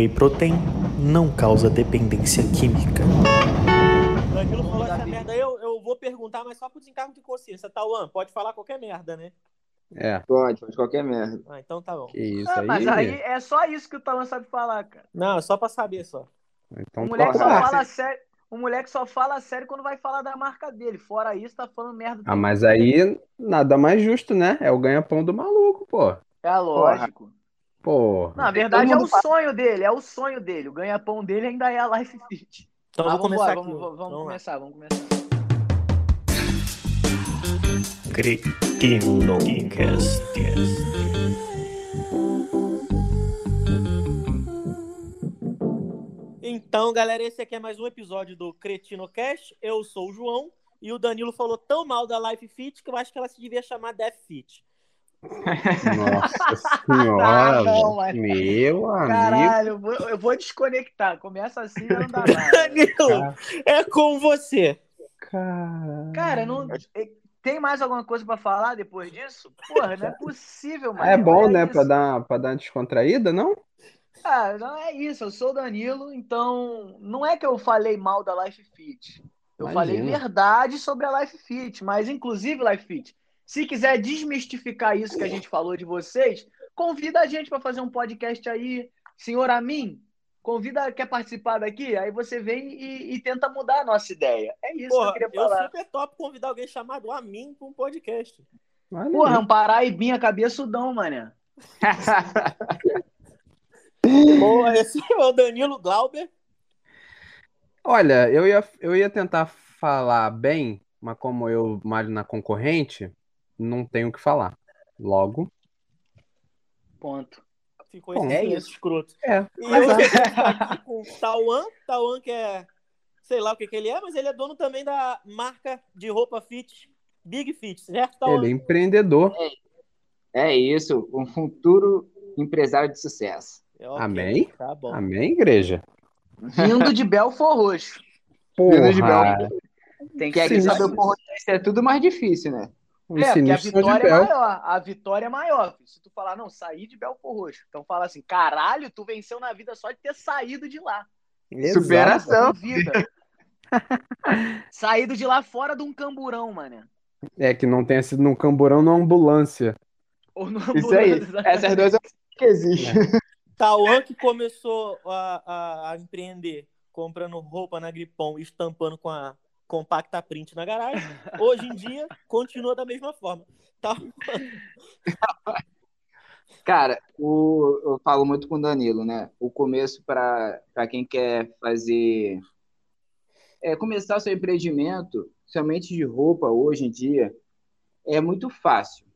whey protein não causa dependência química. Danilo falou essa merda aí, eu, eu vou perguntar, mas só por desencargo de consciência. Tauan, pode falar qualquer merda, né? É, Pode, pode qualquer merda. Ah, então tá bom. que isso Ah, aí. mas aí é só isso que o Talan sabe falar, cara. Não, é só pra saber só. Então O moleque só tá. fala sério. O moleque só fala sério quando vai falar da marca dele. Fora isso, tá falando merda. Ah, mas aí nada mais justo, né? É o ganha-pão do maluco, pô. É lógico. Pô. Na verdade, é o sonho dele, é o sonho dele. O ganha-pão dele ainda é a Life Fit. Então vamos começar vamos, vamos, Vamos lá. começar, vamos começar. Cretinocast. Então, galera, esse aqui é mais um episódio do Cretino Cash. Eu sou o João e o Danilo falou tão mal da Life Fit que eu acho que ela se devia chamar Death Fit. Nossa senhora, Ah, Meu amigo. Caralho, eu vou, eu vou desconectar. Começa assim e não dá mais. Danilo, é com você. Cara. Cara, não. Tem mais alguma coisa pra falar depois disso? Porra, não é possível, mano. É bom, né? isso. Pra dar, pra dar uma descontraída, não? Ah, não é isso. Eu sou o Danilo, então não é que eu falei mal da Life Fit. Eu falei Imagina. verdade sobre a Life Fit, mas inclusive Life Fit, se quiser desmistificar isso que a gente falou de vocês, convida a gente para fazer um podcast aí, senhor Amin. Convida, quer participar daqui? Aí você vem e, e tenta mudar a nossa ideia. É isso Porra, que eu queria eu falar. super top convidar alguém chamado a mim pra um podcast. Olha Porra, um paraibinha cabeçudão, mané. Porra, esse é o Danilo Glauber. Olha, eu ia, eu ia tentar falar bem, mas como eu malho na concorrente, não tenho o que falar. Logo, Ponto. Ficou Bom, é isso. escroto. é. E Mas hoje é. aqui com o Tauan. Tauan que é, sei lá o que, que ele é, mas ele é dono também da marca de roupa fit, Big Fit, certo, Tauan? Ele é empreendedor. É isso, um futuro empresário de sucesso. É, ok, Amém? Tá bom. Amém, igreja? Vindo de Belfor Roxo. Vindo de Porra, Tem Quer que que ser saber o porra é tudo mais difícil, né? Os É, porque a de vitória é maior. A vitória é maior. filho. Se tu falar, não, saí de Belfor Roxo. Então fala assim, caralho, tu venceu na vida só de ter saído de lá. Exato. Superação. Vida. Saído de lá fora de um camburão, mané. É que não tenha sido num camburão na ambulância. Ou no Isso aí. ambulância. Essas duas opções que existem. Tauan que começou a, a- a empreender comprando roupa na Gripão e estampando com a compacta print na garagem. Hoje em dia, continua da mesma forma. Tá? Cara, o, eu falo muito com o Danilo, né? O começo para quem quer fazer. É, começar o seu empreendimento, somente de roupa, hoje em dia, é muito fácil.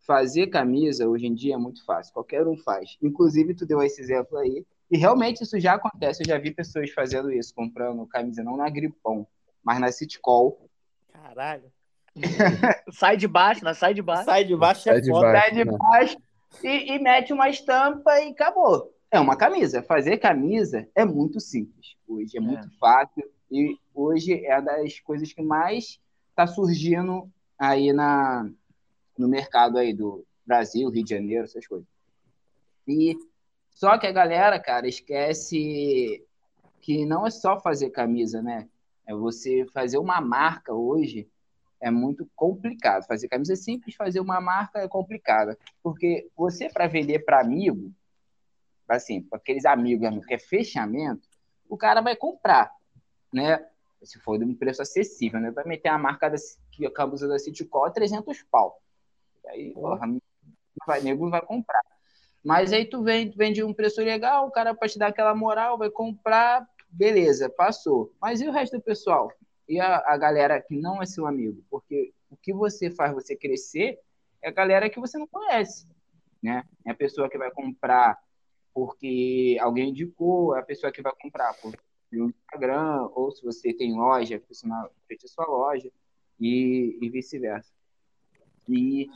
Fazer camisa, hoje em dia, é muito fácil. Qualquer um faz. Inclusive, tu deu esse exemplo aí. E realmente isso já acontece. Eu já vi pessoas fazendo isso, comprando camisa não na Gripão, mas na Citcol. Caralho. Sai de baixo, na sai de baixo. Sai de baixo é Sai de foda. baixo. Sai de né? baixo e, e mete uma estampa e acabou. É uma camisa. Fazer camisa é muito simples hoje, é muito fácil. E hoje é uma das coisas que mais está surgindo aí na, no mercado aí do Brasil, Rio de Janeiro, essas coisas. E só que a galera, cara, esquece que não é só fazer camisa, né? É você fazer uma marca hoje é muito complicado. Fazer camisa é simples, fazer uma marca é complicada. Porque você, para vender para amigo, assim, para aqueles amigos, amigos, que é fechamento, o cara vai comprar, né? Se for de um preço acessível, né? Vai meter a marca da, que a camisa da Citycol é 300 pau. Aí, porra, vai, nego vai comprar. Mas aí tu vende, vende um preço legal, o cara para te dar aquela moral, vai comprar, beleza, passou. Mas e o resto do pessoal? E a, a galera que não é seu amigo? Porque o que você faz você crescer é a galera que você não conhece, né? É a pessoa que vai comprar porque alguém indicou, é a pessoa que vai comprar por Instagram, ou se você tem loja, a pessoa frente à sua loja, e, e vice-versa. E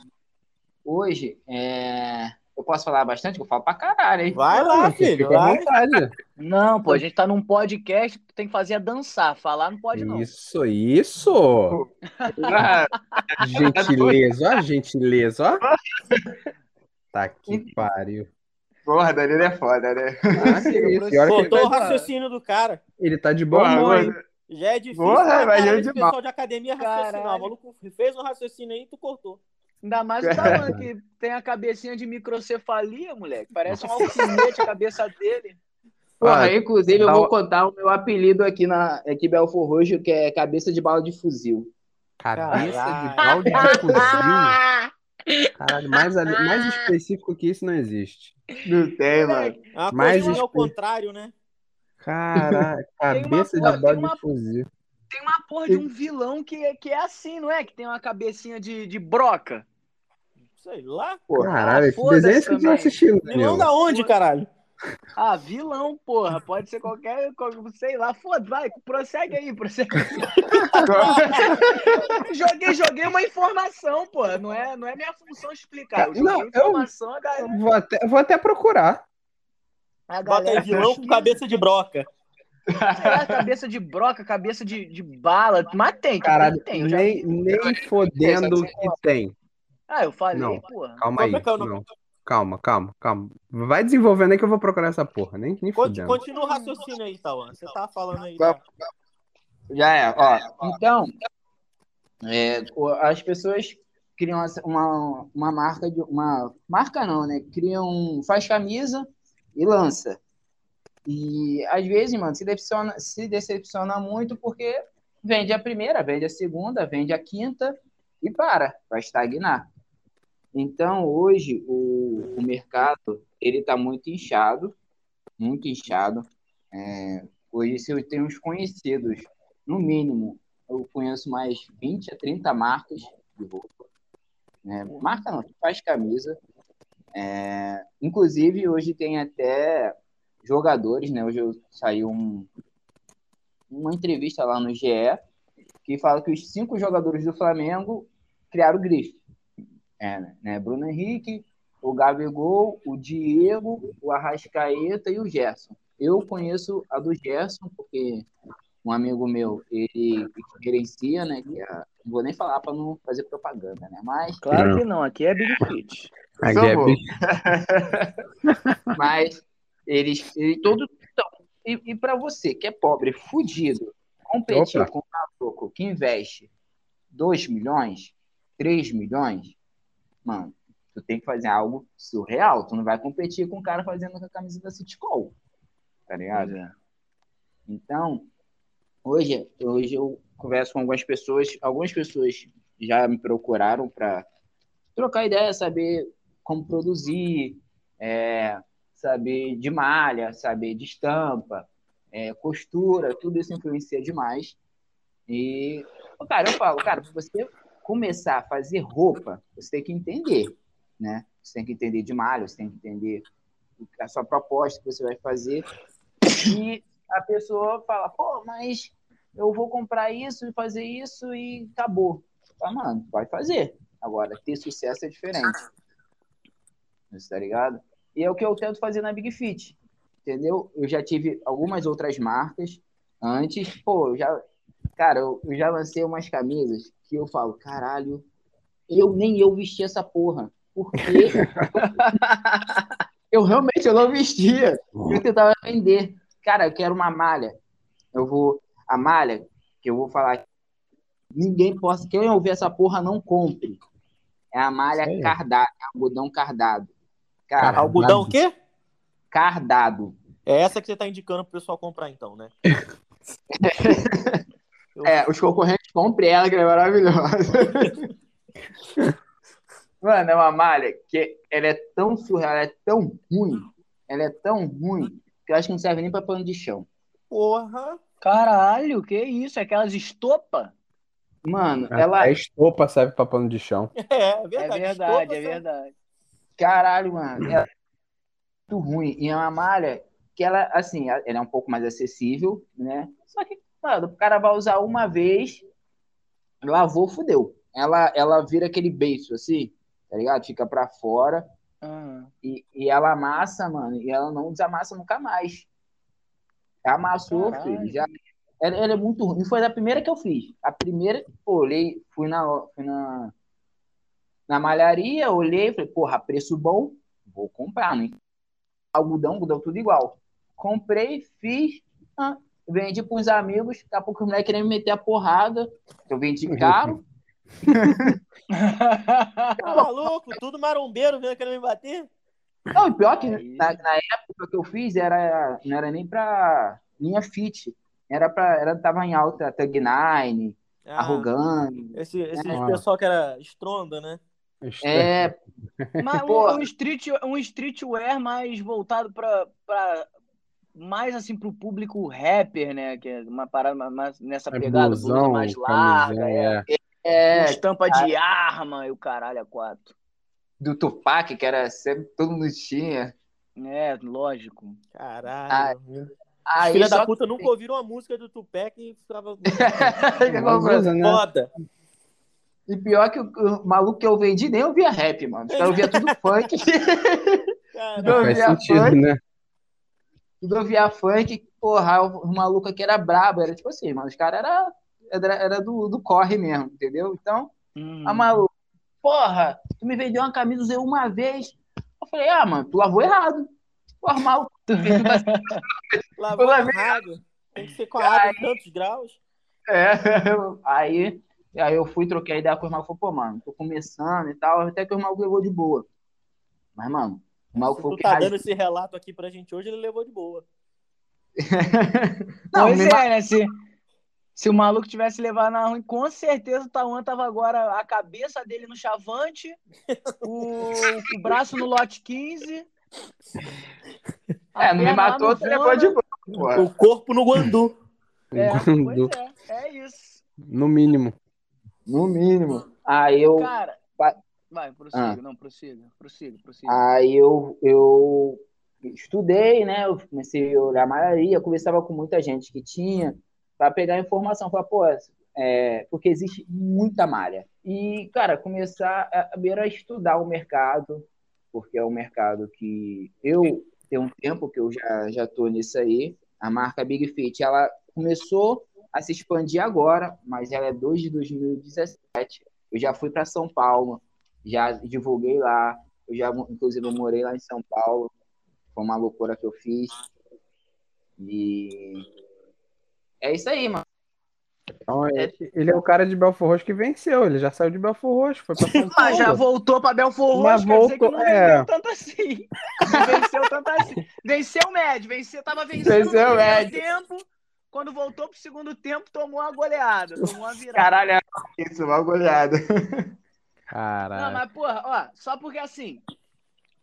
hoje, é, eu posso falar bastante, eu falo pra caralho, hein? Vai lá, filho. Vai. Não, pô, a gente tá num podcast que tu tem que fazer a dançar. Falar não pode, não. Isso, isso. Gentileza, ó, gentileza, ó. Tá que pariu. Porra, Danilo é foda, né? Ah, que Cortou o tá, raciocínio do cara. ele tá de bom Porra, humor, hein? mano. Já é difícil Porra, mas eu esse de mal. pessoal de academia raciocinar. O maluco fez um raciocínio aí e tu cortou. Ainda mais o Talan, que tem a cabecinha de microcefalia, moleque. Parece um alfinete a cabeça dele. Porra, Ah, inclusive eu vou contar o meu apelido aqui na aqui Belfor Roxo, que é cabeça de bala de fuzil. Cabeça de balde de fuzil. Caralho, mais, mais específico que isso não existe. Não tem, mano. É Mais coisa ao contrário, né? Caralho, Tem uma cabeça porra, de uma- de fuzil. Tem uma porra de um vilão que é, que é assim, não é? Que tem uma cabecinha de, de broca. Sei lá. Porra. Caralho, que desenho que tu tá assistindo, Vilão da onde, caralho? Ah, vilão, porra. Pode ser qualquer. qual- Sei lá. Foda, vai, prossegue aí, prossegue. joguei, joguei uma informação, porra. Não é, não é minha função explicar. Eu joguei Não, eu- informação, a galera. Vou até, vou até procurar. A Bota aí galera vilão com pesquisa. cabeça de broca. Lá, cabeça de broca, cabeça de, de bala. Mas tem, que Caralho, tem, eu já- nem, nem fodendo que tem. Ah, eu falei, Não. porra. Calma aí. Calma, calma. Não. Calma, calma, calma. Vai desenvolvendo aí que eu vou procurar essa porra. Nem, nem Conti- fodendo. Continua o raciocínio aí, Tawan. Você tá falando aí. Da- Já é, ó. Então, é, as pessoas criam uma, uma marca de uma marca não, né? Criam faz camisa e lança. E às vezes, mano, se decepciona, se decepciona muito porque vende a primeira, vende a segunda, vende a quinta e para, vai estagnar. Então, hoje o, o mercado ele está muito inchado, muito inchado. É, hoje, se eu tenho uns conhecidos, no mínimo, eu conheço mais 20 a 30 marcas de roupa. né? marca não, faz camisa. É, inclusive, hoje tem até jogadores, né? Hoje saiu um, uma entrevista lá no GE que fala que os cinco jogadores do Flamengo criaram grife. É, né? Bruno Henrique, o Gabigol, o Diego, o Arrascaeta e o Gerson. Eu conheço a do Gerson, porque um amigo meu, ele gerencia, né? que é- não vou nem falar para não fazer propaganda, né? Mas, Claro que não, aqui é Big Fit. A Por favor. Gabi- mas eles, ele todo então, e, e para você que é pobre, fudido, competir Opa. com um maluco que investe 2 milhões, 3 milhões, mano, tu tem que fazer algo surreal. Tu não vai competir com o cara fazendo com a camisa da City Call. Tá ligado? Então, hoje, hoje eu converso com algumas pessoas, algumas pessoas já me procuraram para trocar ideia, saber como produzir, é, saber de malha, saber de estampa, é, costura, tudo isso influencia demais. E, cara, eu falo, cara, você começar a fazer roupa, você tem que entender, né? Você tem que entender de malha, você tem que entender a sua proposta que você vai fazer. E a pessoa fala, pô, mas eu vou comprar isso e fazer isso e acabou. Tá, mano, pode fazer. Agora, ter sucesso é diferente. Você tá ligado? E é o que eu tento fazer na Big Fit. Entendeu? Eu já tive algumas outras marcas antes. Pô, eu já. Cara, eu, eu já lancei umas camisas que eu falo, caralho, eu nem eu vesti essa porra. Porque eu realmente eu não vestia. Eu tentava vender. Cara, eu quero uma malha. Eu vou. A malha, que eu vou falar. Ninguém possa. Quem ouvir essa porra, não compre. É a malha Sério? cardado, é algodão cardado. Cara, Algodão o quê? cardado. É essa que você tá indicando pro pessoal comprar, então, né? É, os concorrentes comprem ela, que ela é maravilhosa. Mano, é uma malha que ela é tão surreal, ela é tão ruim, ela é tão ruim, que eu acho que não serve nem pra pano de chão. Porra. Caralho, que isso? É aquelas estopa? Mano, A- ela. A estopa serve pra pano de chão. É, é É verdade. verdade, Estopa, é verdade. Caralho, mano. Ela é muito ruim. E é uma malha que ela, assim, ela é um pouco mais acessível, né? Só que, mano, o cara vai usar uma vez, lavou, fudeu. Ela, ela vira aquele beiço, assim, tá ligado? Fica pra fora. Ah, E, e ela amassa, mano, e ela não desamassa nunca mais. Amassou, Caralho. filho, já. Ela, ela é muito ruim. Foi a primeira que eu fiz. A primeira, pô, olhei, fui na, fui na, na malharia, olhei, falei, porra, preço bom, vou comprar, né? algodão, algodão tudo igual. Comprei, fiz, ah, vendi para uns amigos, daqui a pouco os moleques queriam me meter a porrada, eu vendi caro. Tá maluco? Tudo marombeiro vendo querendo me bater? Não, e pior que na, na época que eu fiz, era, não era nem pra linha fit, era pra, era, tava em alta Tug Nine, Ah, Arrogante. Esse, esse É. pessoal que era estronda, né? É, Mas um, um, street, um streetwear mais voltado pra, pra mais assim pro público rapper, né? Que é uma parada mais- mais nessa É pegada, blusão, mais larga, é. é. é, estampa de arma e o caralho a quatro. do Tupac, que era sempre, todo mundo tinha. É, lógico. Caralho. Os Aí filha da puta nunca ouviram a música do Tupac e ficava né? foda. E pior que o, o maluco que eu vendi nem ouvia rap, mano. Caras ouviam tudo funk. Caralho. Não, Faz sentido, fã- né? Tudo ouvia funk. Porra, o, maluco aqui era brabo. Era tipo assim, mano. Os caras era, era, era do, do corre mesmo, entendeu? Então, Hum. a maluco, porra, tu me vendeu uma camisa, uma vez. Eu falei, ah, mano, tu lavou errado. Tu fez Lavou Eu errado. Tem que ser com a água em tantos graus. É, aí, aí eu fui, troquei a ideia com o irmão, falou, pô, mano, tô começando e tal, até que o irmão levou de boa. Mas, mano, maluco Se tu tá rasgou. dando esse relato aqui pra gente hoje, ele levou de boa. Não, pois é, né? Se, se o maluco tivesse levado na ruim, com certeza o Tauan tava agora a cabeça dele no chavante, o, o braço no lote 15. a É, não me matou, tu levou de boa. O corpo no guandu. É, Guandu. pois é, é isso. No mínimo. No mínimo. Aí eu, Cara, Vai. prossiga, Ah. não, prossiga, prossiga, prossiga. aí eu, eu estudei, né? Eu comecei a olhar malharia, conversava com muita gente que tinha, para pegar informação. Falar, pô, é, porque existe muita malha. E, cara, começar a, a estudar o mercado, porque é um mercado que eu tenho um tempo que eu já, já tô nisso aí. A marca Big Fit, ela começou a se expandir agora, mas ela é desde 2017. Eu já fui para São Paulo, já divulguei lá, eu já, inclusive, eu morei lá em São Paulo. Foi uma loucura que eu fiz. E é isso aí, mano. Então, ele- ele é o cara de Belfor Roxo que venceu. Ele já saiu de Belfor Roxo, foi pra São Paulo. Mas já voltou pra Belfor Mas Roxo, que voltou, não é. venceu tanto assim. Não venceu tanto assim. Venceu o médio, venceu, tava vencendo Venceu no médio. tempo. Quando voltou pro segundo tempo, tomou uma goleada, tomou uma virada. Caralho, é isso, uma goleada. Não, Caralho. mas, porra, ó, só porque assim,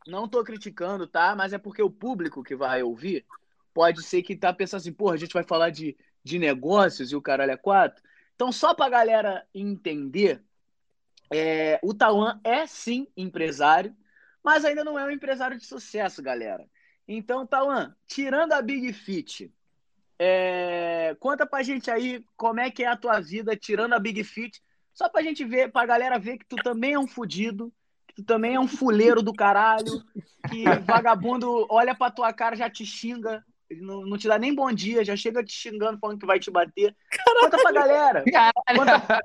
não tô criticando, tá? Mas é porque o público que vai ouvir pode ser que tá pensando assim, porra, a gente vai falar de, de negócios e o caralho é quatro. Então, só pra galera entender, é, o Tauan é sim empresário, mas ainda não é um empresário de sucesso, galera. Então, Tauan, tirando a Big Fit, é, conta pra gente aí como é que é a tua vida tirando a Big Fit, só pra gente ver, pra galera ver que tu também é um fudido, que tu também é um fuleiro do caralho, que vagabundo olha pra tua cara já te xinga, não, não te dá nem bom dia, já chega te xingando falando que vai te bater. Conta pra galera. Conta,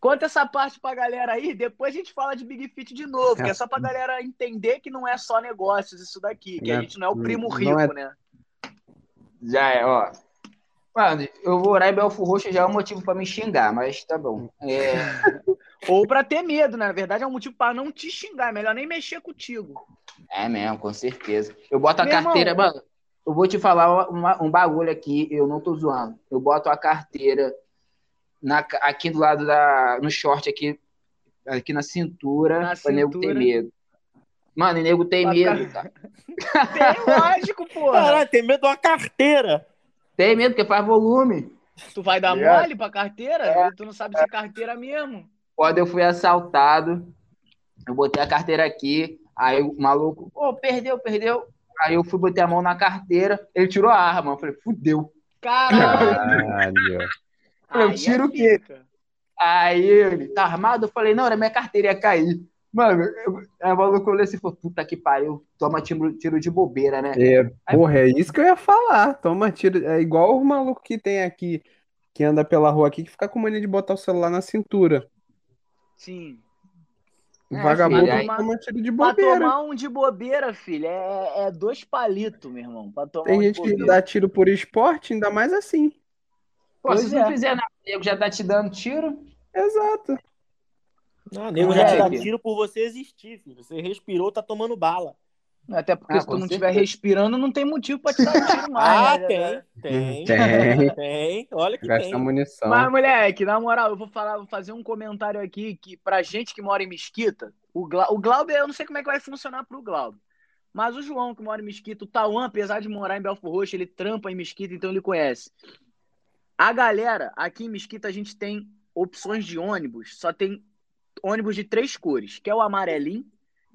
conta essa parte pra galera aí, depois a gente fala de Big Fit de novo, que é só pra galera entender que não é só negócios isso daqui, que a é- gente não é o primo rico, é- né? Já é, ó. Mano, eu vou orar em Belfo Roxo já é um motivo pra me xingar, mas tá bom. É, Ou pra ter medo, né? Na verdade é um motivo pra não te xingar, é melhor nem mexer contigo. é mesmo, com certeza. Eu boto a Meu carteira, irmão. mano. Eu vou te falar uma- um bagulho aqui, eu não tô zoando. Eu boto a carteira na, aqui do lado da. no short aqui, aqui na cintura, Na pra nego ter medo. Mano, e nego tem Pra medo, cara. Tem, lógico, porra. Caralho, tem medo de uma carteira. Tem medo porque faz volume. Tu vai dar Ligado? mole pra carteira? Tu não sabe se é carteira mesmo. Quando eu fui assaltado, eu botei a carteira aqui, aí o maluco, ô, perdeu, perdeu. Aí eu fui botar a mão na carteira, ele tirou a arma. Eu falei, fudeu. Caralho. Eu Aí tiro é o quê? Aí ele, tá armado? Eu falei, não, era minha carteira, ia cair. Mano, aí o maluco olhou assim e falou, puta que pariu, toma tiro, tiro de bobeira, né? É, porra, é isso que eu ia falar. Toma tiro. É igual o maluco que tem aqui, que anda pela rua aqui, que fica com mania de botar o celular na cintura. Sim. É, Vagabundo filho, aí- toma tiro de Pra bobeira. tomar um de bobeira, filho, é, é dois palitos, meu irmão. Pra tomar Tem um gente que dá tiro por esporte, ainda mais assim. Pô, se Pois não é. fizer nada, já tá te dando tiro. Exato. Ah, nego já te dá tiro por você existir, filho. Você respirou, tá tomando bala. Até porque Ah, se tu não estiver respirando, não tem motivo pra te dar tiro mais. Ah, né? tem, tem, Tem. tem. Olha que Gasta tem. munição. Mas, moleque, na moral, eu vou falar, vou fazer um comentário aqui que pra gente que mora em Mesquita, o, Gla... o Glauber, eu não sei como é que vai funcionar pro Glauber. Mas o João, que mora em Mesquita, o Tauan, apesar de morar em Belfor Roxo, ele trampa em Mesquita, então ele conhece. A galera, aqui em Mesquita, a gente tem opções de ônibus, só tem ônibus de três cores, que é o amarelinho,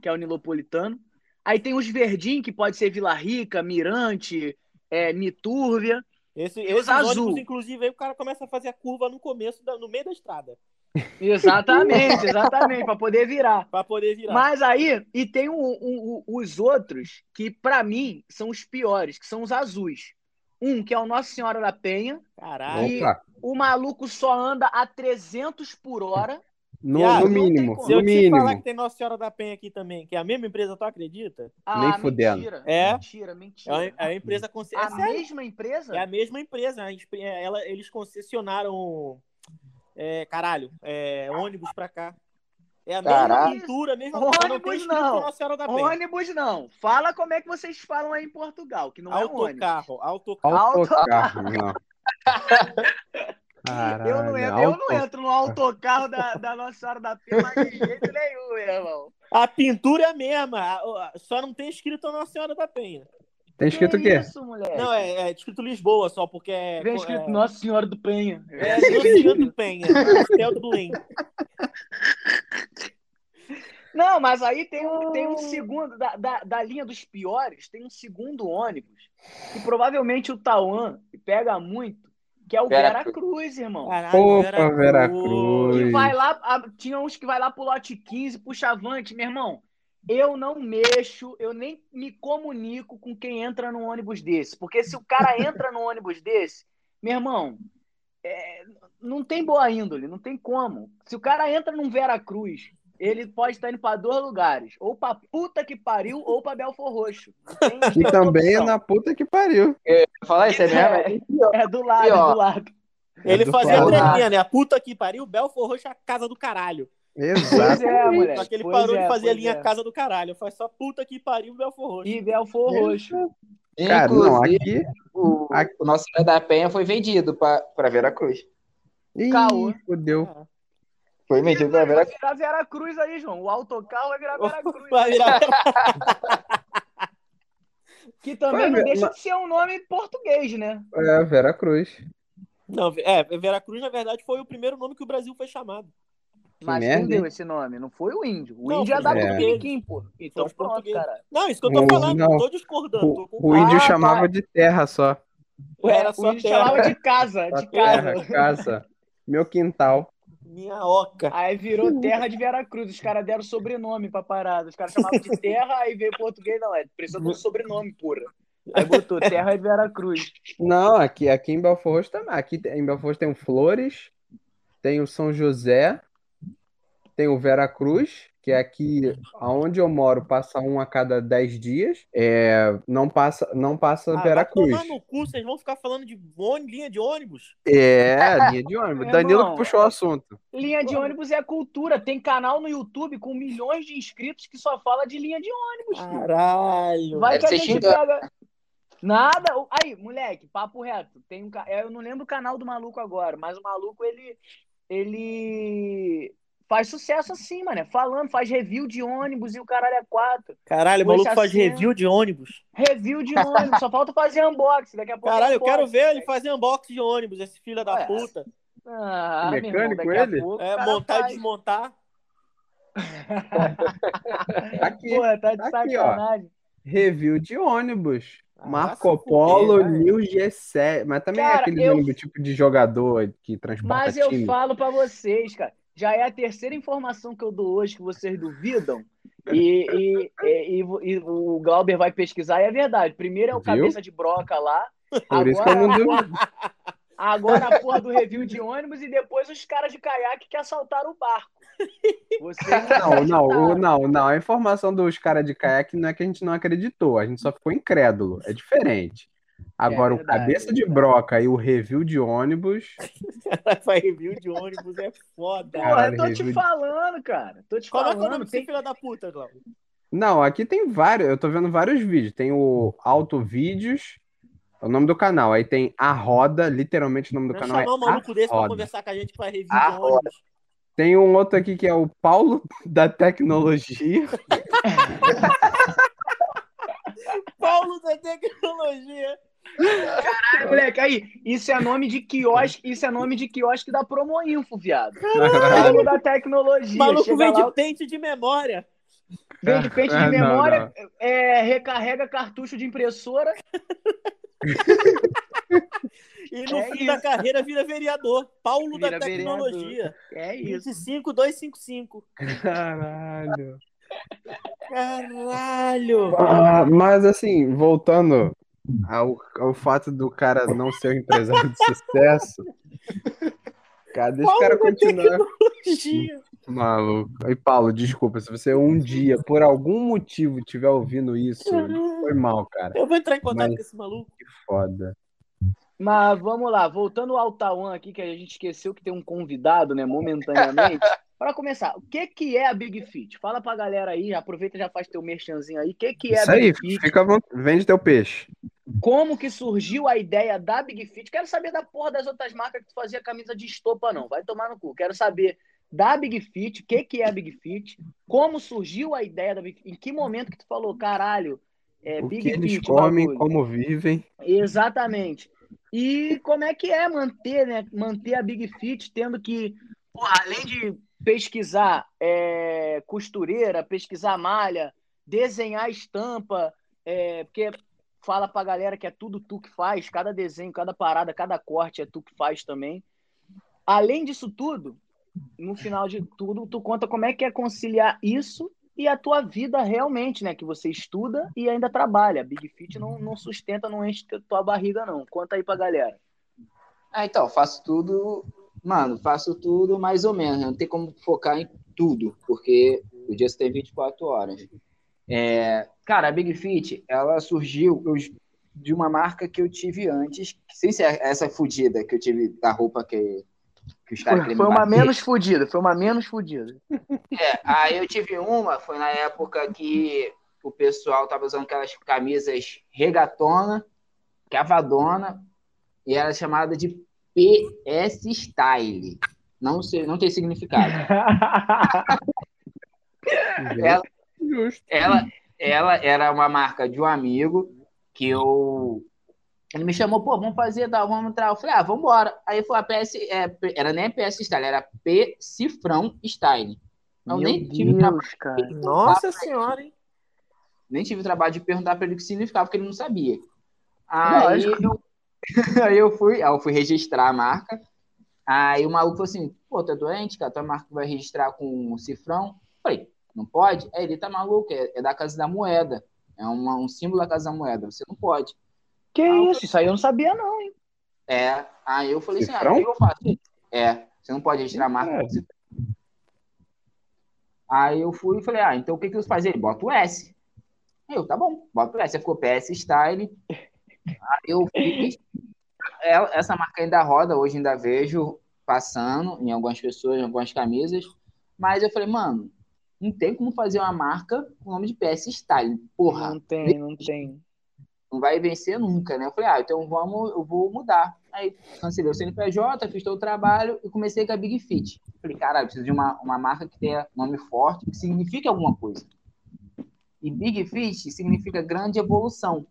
que é o nilopolitano. Aí tem os verdinhos, que pode ser Vila Rica, Mirante, é, Nitúrvia. Esse, os esses azul. ônibus, inclusive, aí o cara começa a fazer a curva no começo, da- no meio da estrada, Exatamente, exatamente, para poder virar. pra poder virar. Mas aí, e tem o- o- o- os outros que, pra mim, são os piores, que são os azuis. Um, que é o Nossa Senhora da Penha. Caralho. E- Opa, O maluco só anda a 300 por hora. No, Viado, no mínimo. como. Se eu No te falar mínimo. que tem Nossa Senhora da Penha aqui também, que é a mesma empresa, tu acredita? Ah, Nem fudendo. Mentira, É. mentira, É uma, mentira. é uma empresa concessionária. A É, sério, mesma empresa? é a mesma empresa. a é, ela, eles concessionaram. é, caralho, é, ônibus pra cá. É a mesma Caralho. pintura, a mesma não Ônibus não. Nossa Senhora da Penha. Ônibus não. Fala como é que vocês falam aí em Portugal, que não é um ônibus. Autocarro, autocarro. Autocarro, não. Caralho, Eu não, entro, eu não entro no autocarro da, da Nossa Senhora da Penha de jeito nenhum, meu irmão. A pintura é a mesma, só não tem escrito Nossa Senhora da Penha. Tem escrito o quê? Isso, moleque. Não, é, é escrito Lisboa só, porque é. Vem escrito é, Nossa Senhora do Penha. É, Nossa Senhora do Penha, Pastel do Belém. Não, mas aí tem um, tem um segundo, da, da, da linha dos piores, tem um segundo ônibus, que provavelmente o Tauan pega muito, que é o Vera Vera Cruz, irmão. Caralho, Opa, Vera Que Cruz. vai lá, a- tinha uns que vai lá pro lote 15, pro Chavante, meu irmão. Eu não mexo, eu nem me comunico com quem entra num ônibus desse. Porque se o cara entra num ônibus desse, meu irmão, é, não tem boa índole, não tem como. Se o cara entra num Vera Cruz, ele pode estar indo para dois lugares. Ou pra puta que pariu, ou pra Belfor Roxo. Não E outra também é na puta que pariu. Falar isso é mesmo? É. É do lado, E, ó, é do lado. Ele do fazia a treminha, né? A puta que pariu, Belfor Roxo é a casa do caralho. Pois Exato. é, moleque. Só que ele pois parou é, de fazer a pois linha é. casa do caralho. Faz só puta que pariu, Belfor Roxo. E Belfor Roxo. Cara, não, Inclusive, aqui. o, aqui- o Senhora da Penha foi vendido para Vera Cruz. Ih, Caô. fodeu. Foi vendido para Vera Vai virar Vera Cruz aí, João. O autocarro vai virar Vera Cruz. Vai virar... Que também não deixa de ser um nome português, né? É, Vera Cruz. Não, é, Veracruz, na verdade, foi o primeiro nome que o Brasil foi chamado. Mas merda, quem deu hein? esse nome? Não foi o índio. O Não, índio é da os Tupiniquim, pô. Então os pronto, portugueses. cara. Não, isso que eu tô falando, não. não tô discordando. Tô com... O índio Ah, chamava de terra só. Ué, Era o só índio terra. chamava de casa, Só de terra, casa. casa. Meu quintal. Minha oca. Aí virou terra de Vera Cruz. Os caras deram sobrenome pra parada. Os caras chamavam de terra, aí veio português, não, é. Precisa de um sobrenome, porra. Aí botou terra de Vera Cruz. Não, aqui, aqui em Belfort Roxo também. Aqui tem- em Belfort tem o Flores, tem o São José, tem o Vera Cruz, que é aqui onde eu moro, passa um a cada 10 dias. É, não passa, não passa Ah, Vera vai no cu, vocês vão ficar falando de linha de ônibus? É, linha de ônibus. Meu Danilo irmão, que puxou o assunto. Linha de ônibus é cultura. Tem canal no YouTube com milhões de inscritos que só fala de linha de ônibus. Caralho. Vai Deve que a ser gente xinga- pega. Nada. Aí, moleque, papo reto. Tem um, ca- eu não lembro o canal do maluco agora, mas o maluco ele ele faz sucesso assim, mano, falando, faz review de ônibus e o caralho é quatro. Caralho, o maluco faz assim, review de ônibus. Review de ônibus, só falta fazer unboxing, daqui a pouco. Caralho, é eu quero ver ele fazer unboxing de ônibus, esse filho da Ué, puta. Ah, irmão, Mecânico a ele? pouco É, montar e faz. desmontar. Aqui, Porra, tá de aqui, ó. sacanagem. review de ônibus. Ah, Marco Polo, fuder. New G7. Mas também é Cara, aquele eu- ônibus tipo de jogador que transporta Mas eu time. falo pra vocês, cara. Já é a terceira informação que eu dou hoje que vocês duvidam. E, e, e- e- e o Glauber vai pesquisar e é verdade. Primeiro é o Viu? cabeça de broca lá. Por isso que eu Agora, não a duvido. porra, agora a porra do review de ônibus e depois os caras de caiaque que assaltaram o barco. Não, não, o- não, não. A informação dos caras de caiaque não é que a gente não acreditou, a gente só ficou incrédulo. É diferente. Agora, o verdade, cabeça é de broca e o review de ônibus. Vai review de ônibus é foda. Eu tô te de- falando, cara. Tô te é que é o falando. nome Tem... filho da puta, Glauco? Não, aqui tem vários. Eu tô vendo vários vídeos. Tem o Auto Vídeos, é o nome do canal. Aí tem A Roda, literalmente o nome do Vamos canal é um maluco A desse pra Roda. conversar com a gente pra review A de ônibus. Tem um outro aqui que é o Paulo da Tecnologia. Paulo da tecnologia. Caralho, moleque, aí, isso é nome de quiosque, isso é nome de quiosque da Promoinfo, viado. Paulo da tecnologia. Maluco Chega vem lá, de pente de memória. vende pente Ah, de não, memória, É, recarrega cartucho de impressora. E no É fim isso. da carreira vira vereador. Paulo Vira da tecnologia. É isso. 25255. Caralho. Caralho. Ah, mas assim, voltando ao, ao fato do cara não ser um empresário de sucesso. Cara, deixa o cara continuar. tecnologia. Maluco. E Paulo, desculpa, se você um dia, por algum motivo, estiver ouvindo isso, foi mal, cara. Eu vou entrar em contato Mas- com esse maluco. Que foda. Mas vamos lá, voltando ao Tauan aqui, que a gente esqueceu que tem um convidado, né, momentaneamente. Para começar, o que, que é a Big Fit? Fala pra galera aí, aproveita e já faz teu merchanzinho aí. O que, que é Isso a Big aí, Fit? fica à vontade. Vende teu peixe. Como que surgiu a ideia da Big Fit? Quero saber da porra das outras marcas que tu fazia camisa de estopa, não. Vai tomar no cu. Quero saber da Big Fit, o que, que é a Big Fit, como surgiu a ideia da Big Fit, em que momento que tu falou, caralho, é o Big que eles Fit, comem, como vivem. Exatamente. E como é que é manter, né? Manter a Big Fit tendo que, porra, além de pesquisar é, costureira, pesquisar malha, desenhar estampa, é, porque fala pra galera que é tudo tu que faz, cada desenho, cada parada, cada corte é tu que faz também. Além disso tudo, no final de tudo, tu conta como é que é conciliar isso e a tua vida realmente, né? Que você estuda e ainda trabalha. Big Fit não, não sustenta, não enche tua barriga, não. Conta aí pra galera. Ah, então, faço tudo. Mano, faço tudo mais ou menos. Não tem como focar em tudo, porque o dia você tem 24 horas. É, cara, a Big Fit, ela surgiu eu- de uma marca que eu tive antes, sem ser essa fudida que eu tive da roupa que, que os caras Foi, foi uma menos fodida, foi uma menos fodida. É, aí eu tive uma, foi na época que o pessoal tava usando aquelas camisas regatona, cavadona, e era chamada de PS Style. Não sei, não tem significado. Ela, Justo. ela, ela era uma marca de um amigo que eu. Ele me chamou, pô, vamos fazer, tá, vamos entrar. Eu falei, ah, vamos embora. Aí foi a PS, é, era nem PS Style, era P Cifrão Style. Eu Meu nem tive trabalho. Cara. Nossa senhora, hein? Nem tive o trabalho de perguntar para ele o que significava, porque ele não sabia. Aí Lógico. eu, aí eu fui, aí eu fui registrar a marca. Aí o maluco falou assim: pô, tá doente, cara? Tua marca vai registrar com um cifrão? Falei, não pode? Aí ele tá maluco, é, é da Casa da Moeda. É uma- um símbolo da Casa da Moeda, você não pode. Que Ah, isso? Isso aí eu não sabia, não, hein? É, aí eu falei assim: ah, Cifrão? o que eu faço? É, você não pode registrar a marca com cifrão. Aí eu fui e falei: ah, então o que que eu faço? Ele bota o S. Aí eu, tá bom, bota o S. Aí ficou PS Style. Aí eu fiz. Essa marca ainda roda, hoje ainda vejo passando em algumas pessoas, em algumas camisas. Mas eu falei, mano, não tem como fazer uma marca com o nome de PS Style. Porra, Não tem, não tem. não vai vencer nunca, né? Eu falei, ah, então vamos, eu vou mudar. Aí cancelei o CNPJ, fiz todo o trabalho e comecei com a Big Fit. Falei, caralho, preciso de uma, uma marca que tenha nome forte, que signifique alguma coisa. E Big Fit significa grande evolução.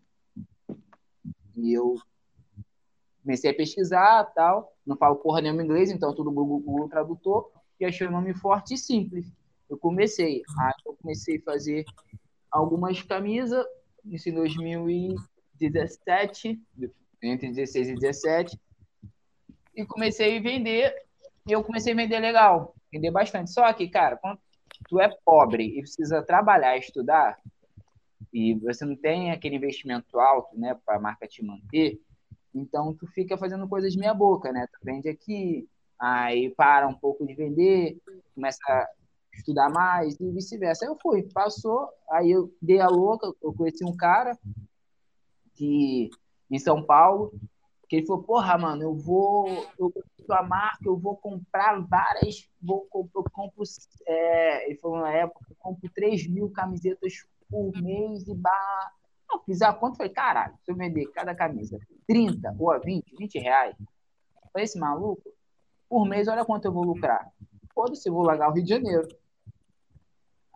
E eu comecei a pesquisar tal, não falo porra nenhuma inglês, então tudo Google, Google Tradutor, e achei o nome forte e simples. Eu comecei, aí eu comecei a fazer algumas camisas, isso em 2017, entre 16 e 17, e comecei a vender, e eu comecei a vender legal, vender bastante. Só que, cara, quando tu é pobre e precisa trabalhar, estudar, e você não tem aquele investimento alto, né, para a marca te manter, então tu fica fazendo coisas meia boca, né? Tu vende aqui, aí para um pouco de vender, começa a estudar mais e vice-versa. Aí eu fui, passou, aí eu dei a louca, eu conheci um cara que em São Paulo, que ele falou, porra, mano, eu vou, eu gosto da marca, eu vou comprar várias, vou, eu compro, é, ele falou na época, eu compro 3 mil camisetas por mês e barra. Eu fiz a conta, falei, caralho, se eu vender cada camisa 30 ou a 20, 20 reais, pra esse maluco, por mês, olha quanto eu vou lucrar. Foda-se, vou largar o Rio de Janeiro.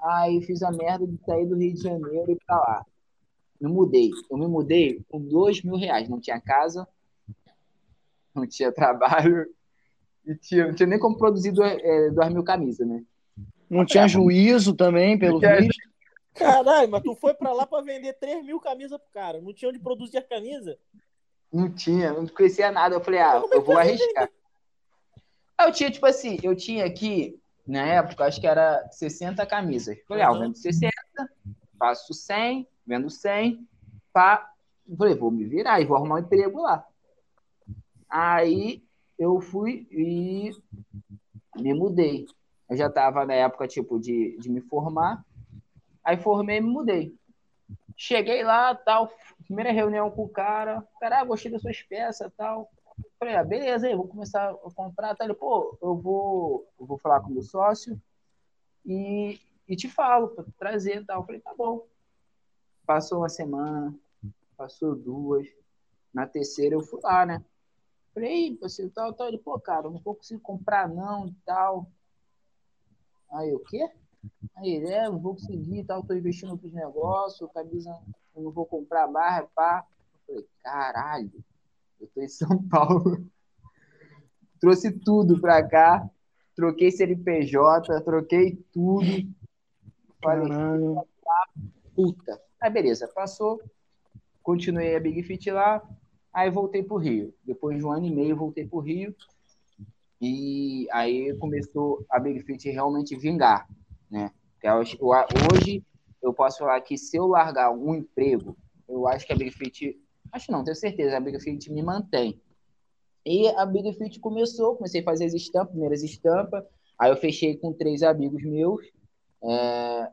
Aí fiz a merda de sair do Rio de Janeiro e ir pra lá. Me mudei. Eu me mudei com dois mil reais. Não tinha casa, não tinha trabalho, e tinha, não tinha nem como produzir duas, é, duas mil camisas, né? Não tinha juízo também, pelo visto. Caralho, mas tu foi pra lá pra vender 3 mil camisas pro cara. Não tinha onde produzir a camisa? Não tinha, não conhecia nada. Eu falei, ah, eu vou arriscar. Aí eu tinha, tipo assim, eu tinha aqui, na época, acho que era 60 camisas. Falei, ah, eu vendo 60, faço 100, vendo 100, pá. Falei, vou me virar e vou arrumar um emprego lá. Aí eu fui e me mudei. Eu já tava na época, tipo, de, de me formar. Aí formei e me mudei. Cheguei lá, tal, primeira reunião com o cara. Cara, ah, gostei das suas peças, tal. Falei, ah, beleza, aí, vou começar a comprar. Tá? Ele, pô, eu vou, eu vou falar com o meu sócio e, e te falo pra trazer tal. Falei, tá bom. Passou uma semana, passou duas. Na terceira eu fui lá, né? Falei, "Ih, parceiro, tal, tal. Ele, pô, cara, não conseguir comprar não e tal. Aí, o quê? Aí é, não vou conseguir tal, tô investindo outros negócios, camisa, eu não vou comprar barra, pá. Eu falei, caralho, eu tô em São Paulo. Trouxe tudo pra cá, troquei CNPJ, troquei tudo. Falei, Caralho. puta. Aí beleza, passou, continuei a Big Fit lá, aí voltei pro Rio. Depois de um ano e meio, voltei pro Rio. E aí começou a Big Fit realmente vingar, né? Eu eu Hoje eu posso falar que se eu largar um emprego, eu acho que a Big Fit, acho não, tenho certeza, a Big Fit me mantém. E a Big Fit começou, comecei a fazer as estampas, primeiras estampas, aí eu fechei com três amigos meus, é,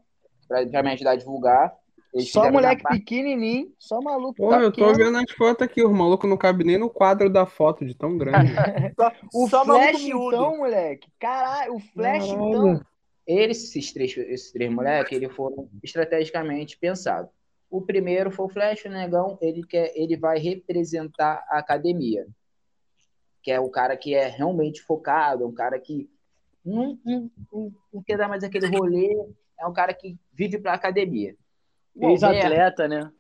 para me ajudar a divulgar. Eles Só moleque pequenininho, só maluco. Pô, eu tô pequeno. vendo as fotos aqui, o maluco não cabe nem no quadro da foto, de tão grande. O Só Flash, então, moleque. Caralho, o Flash, Caralho. então. Eles, esses três, esses três moleques, eles foram estrategicamente pensados. O primeiro foi o Flash, o Negão, ele, quer, ele vai representar a academia. Que é o cara que é realmente focado, é um cara que não, não, não, não quer dar mais aquele rolê, é um cara que vive para academia. O Alberto, Ex-atleta, né?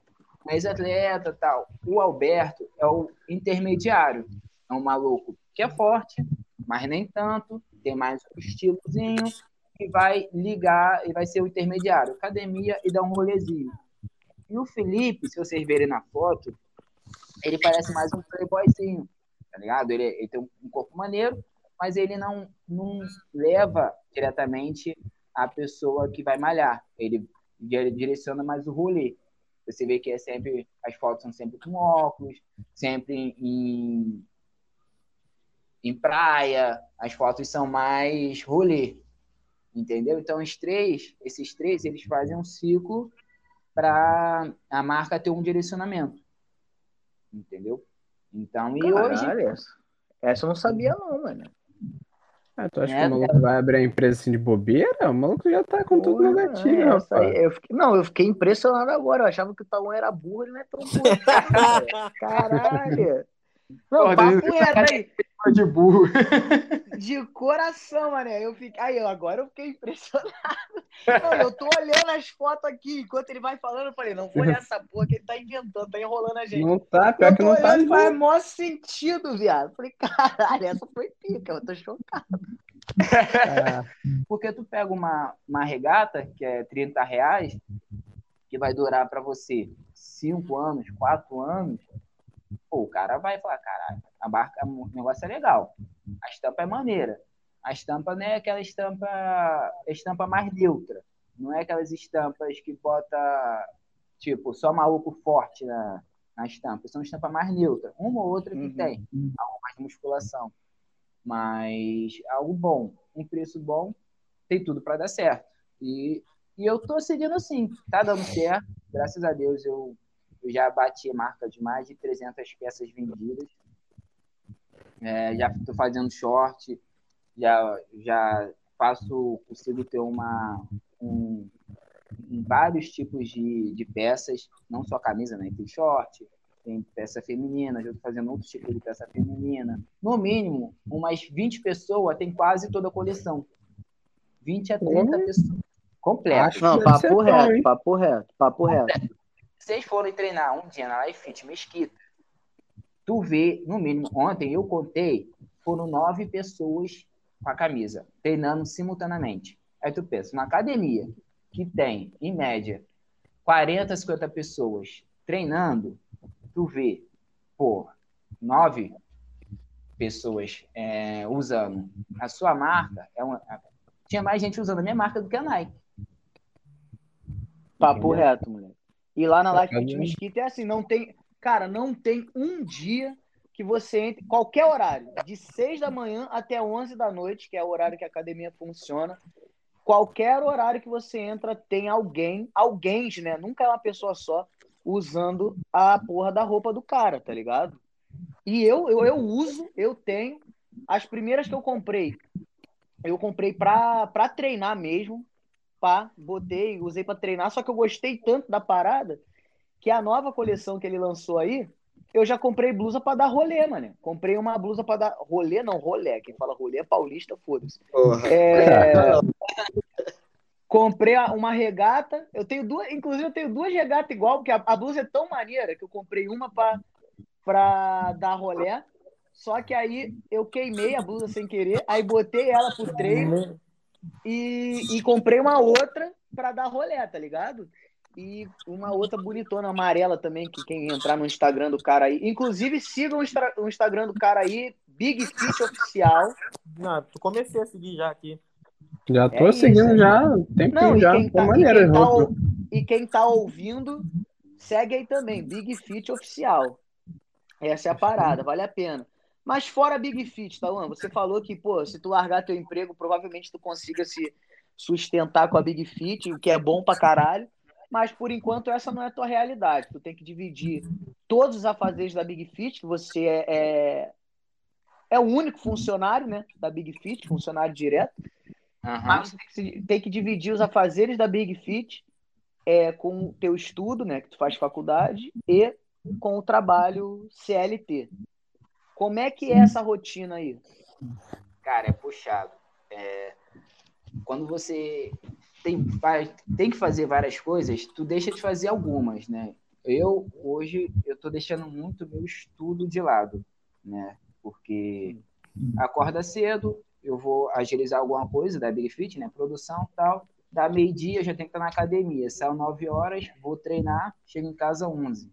ex-atleta tal. O Alberto é o intermediário. É um maluco que é forte, mas nem tanto, tem mais um estilozinho, e vai ligar e vai ser o intermediário. Academia e dá um rolezinho. E o Felipe, se vocês verem na foto, ele parece mais um playboyzinho, tá ligado? Ele, ele tem um corpo maneiro, mas ele não, não leva diretamente a pessoa que vai malhar. Ele dire- direciona mais o rolê. Você vê que é sempre as fotos são sempre com óculos, sempre em em praia, as fotos são mais rolê, entendeu? Então os três, esses três, eles fazem um ciclo para a marca ter um direcionamento, entendeu? Então e hoje Caralho, essa, essa eu não sabia, não, mano. Ah, tu acha É, que o maluco vai abrir a empresa assim de bobeira? O maluco já tá com tudo Porra, negativo, é, essa rapaz. aí, eu fiquei- não, eu fiquei impressionado agora. Eu achava que o Tauan era burro, ele não é tão burro. Caralho. Não, Porra, papo reto aí. De burro. De coração, mané. Eu fiquei... Aí, agora eu fiquei impressionado. Não, eu tô olhando as fotos aqui. Enquanto ele vai falando, eu falei, não vou olhar essa porra que ele tá inventando, tá enrolando a gente. Não tá, pior eu que não tá. e faz não. maior sentido, viado. Falei, caralho, essa foi pica, eu tô chocado. Ah, Porque tu pega uma, uma regata, que é 30 reais, que vai durar para você 5 anos, 4 anos, pô, o cara vai falar, caralho, a barca, o negócio é legal. A estampa é maneira. A estampa não é aquela estampa, estampa mais neutra. Não é aquelas estampas que bota, tipo, só maluco forte na, na estampa. São estampa mais neutra. Uma ou outra que Uhum. tem, algo mais de musculação. Mas algo bom, um preço bom tem tudo para dar certo. E, e eu tô seguindo assim, tá dando certo. Graças a Deus eu, eu já bati a marca de mais de 300 peças vendidas. É, já estou fazendo short, já, já faço, consigo ter uma, um, um, vários tipos de, de peças, não só camisa, né? Tem short, tem peça feminina, já estou fazendo outros tipos de peça feminina. No mínimo, umas 20 pessoas tem quase toda a coleção. 20 a 30 Hum. pessoas. Completo. Acho Não, que deve ser papo bom, reto, papo reto, papo reto. Vocês forem treinar um dia na Life Fit Mesquita, tu vê, no mínimo, ontem eu contei, foram nove pessoas com a camisa, treinando simultaneamente. Aí tu pensa, na academia, que tem, em média, 40, 50 pessoas treinando, tu vê, pô, nove pessoas é, usando a sua marca, é uma, tinha mais gente usando a minha marca do que a Nike. Papo reto, moleque. E lá na Life Fit. Mesquita é assim, não tem. Cara, não tem um dia que você entre, qualquer horário, de 6 da manhã até 11 da noite, que é o horário que a academia funciona. Qualquer horário que você entra, tem alguém, alguém, né? Nunca é uma pessoa só, usando a porra da roupa do cara, tá ligado? E eu, eu, eu uso, eu tenho. As primeiras que eu comprei, eu comprei pra, pra treinar mesmo. Pá, botei, usei pra treinar, só que eu gostei tanto da parada que a nova coleção que ele lançou aí, eu já comprei blusa pra dar rolê, mano. Comprei uma blusa pra dar rolê, não, rolê. Quem fala rolê é paulista, foda-se. É, Comprei uma regata. Eu tenho duas, inclusive eu tenho duas regatas igual, porque a, a blusa é tão maneira que eu comprei uma pra, pra dar rolê. Só que aí eu queimei a blusa sem querer, aí botei ela pro treino e, e comprei uma outra pra dar rolê, tá ligado? E uma outra bonitona amarela também, que quem entrar no Instagram do cara aí. Inclusive, sigam o, Instagram do cara aí, Big Fit Oficial. Não, tu comecei a seguir já aqui. Já tô É isso, seguindo é. já, um tempinho Não, e já. quem, Pô, tá, e, maneiro quem tá, ou- e quem tá ouvindo, segue aí também, Big Fit Oficial. Essa é a parada, vale a pena. Mas fora Big Fit, Tauan, você falou que, pô, se tu largar teu emprego, provavelmente tu consiga se sustentar com a Big Fit, o que é bom pra caralho. Mas por enquanto essa não é a tua realidade. Tu tem que dividir todos os afazeres da Big Fit, que você é, é, é o único funcionário, né, da Big Fit, funcionário direto. Aham. Mas você tem que, tem que dividir os afazeres da Big Fit é, com o teu estudo, né, que tu faz faculdade, e com o trabalho CLT. Como é que é essa rotina aí? Cara, é puxado. É, Quando você tem, tem que fazer várias coisas, tu deixa de fazer algumas, né? Eu, hoje, eu tô deixando muito meu estudo de lado, né? Porque acorda cedo, eu vou agilizar alguma coisa da Big Fit, né? Produção tal. Dá meio-dia, eu já tenho que estar na academia. Saio 9 horas, vou treinar, chego em casa 11.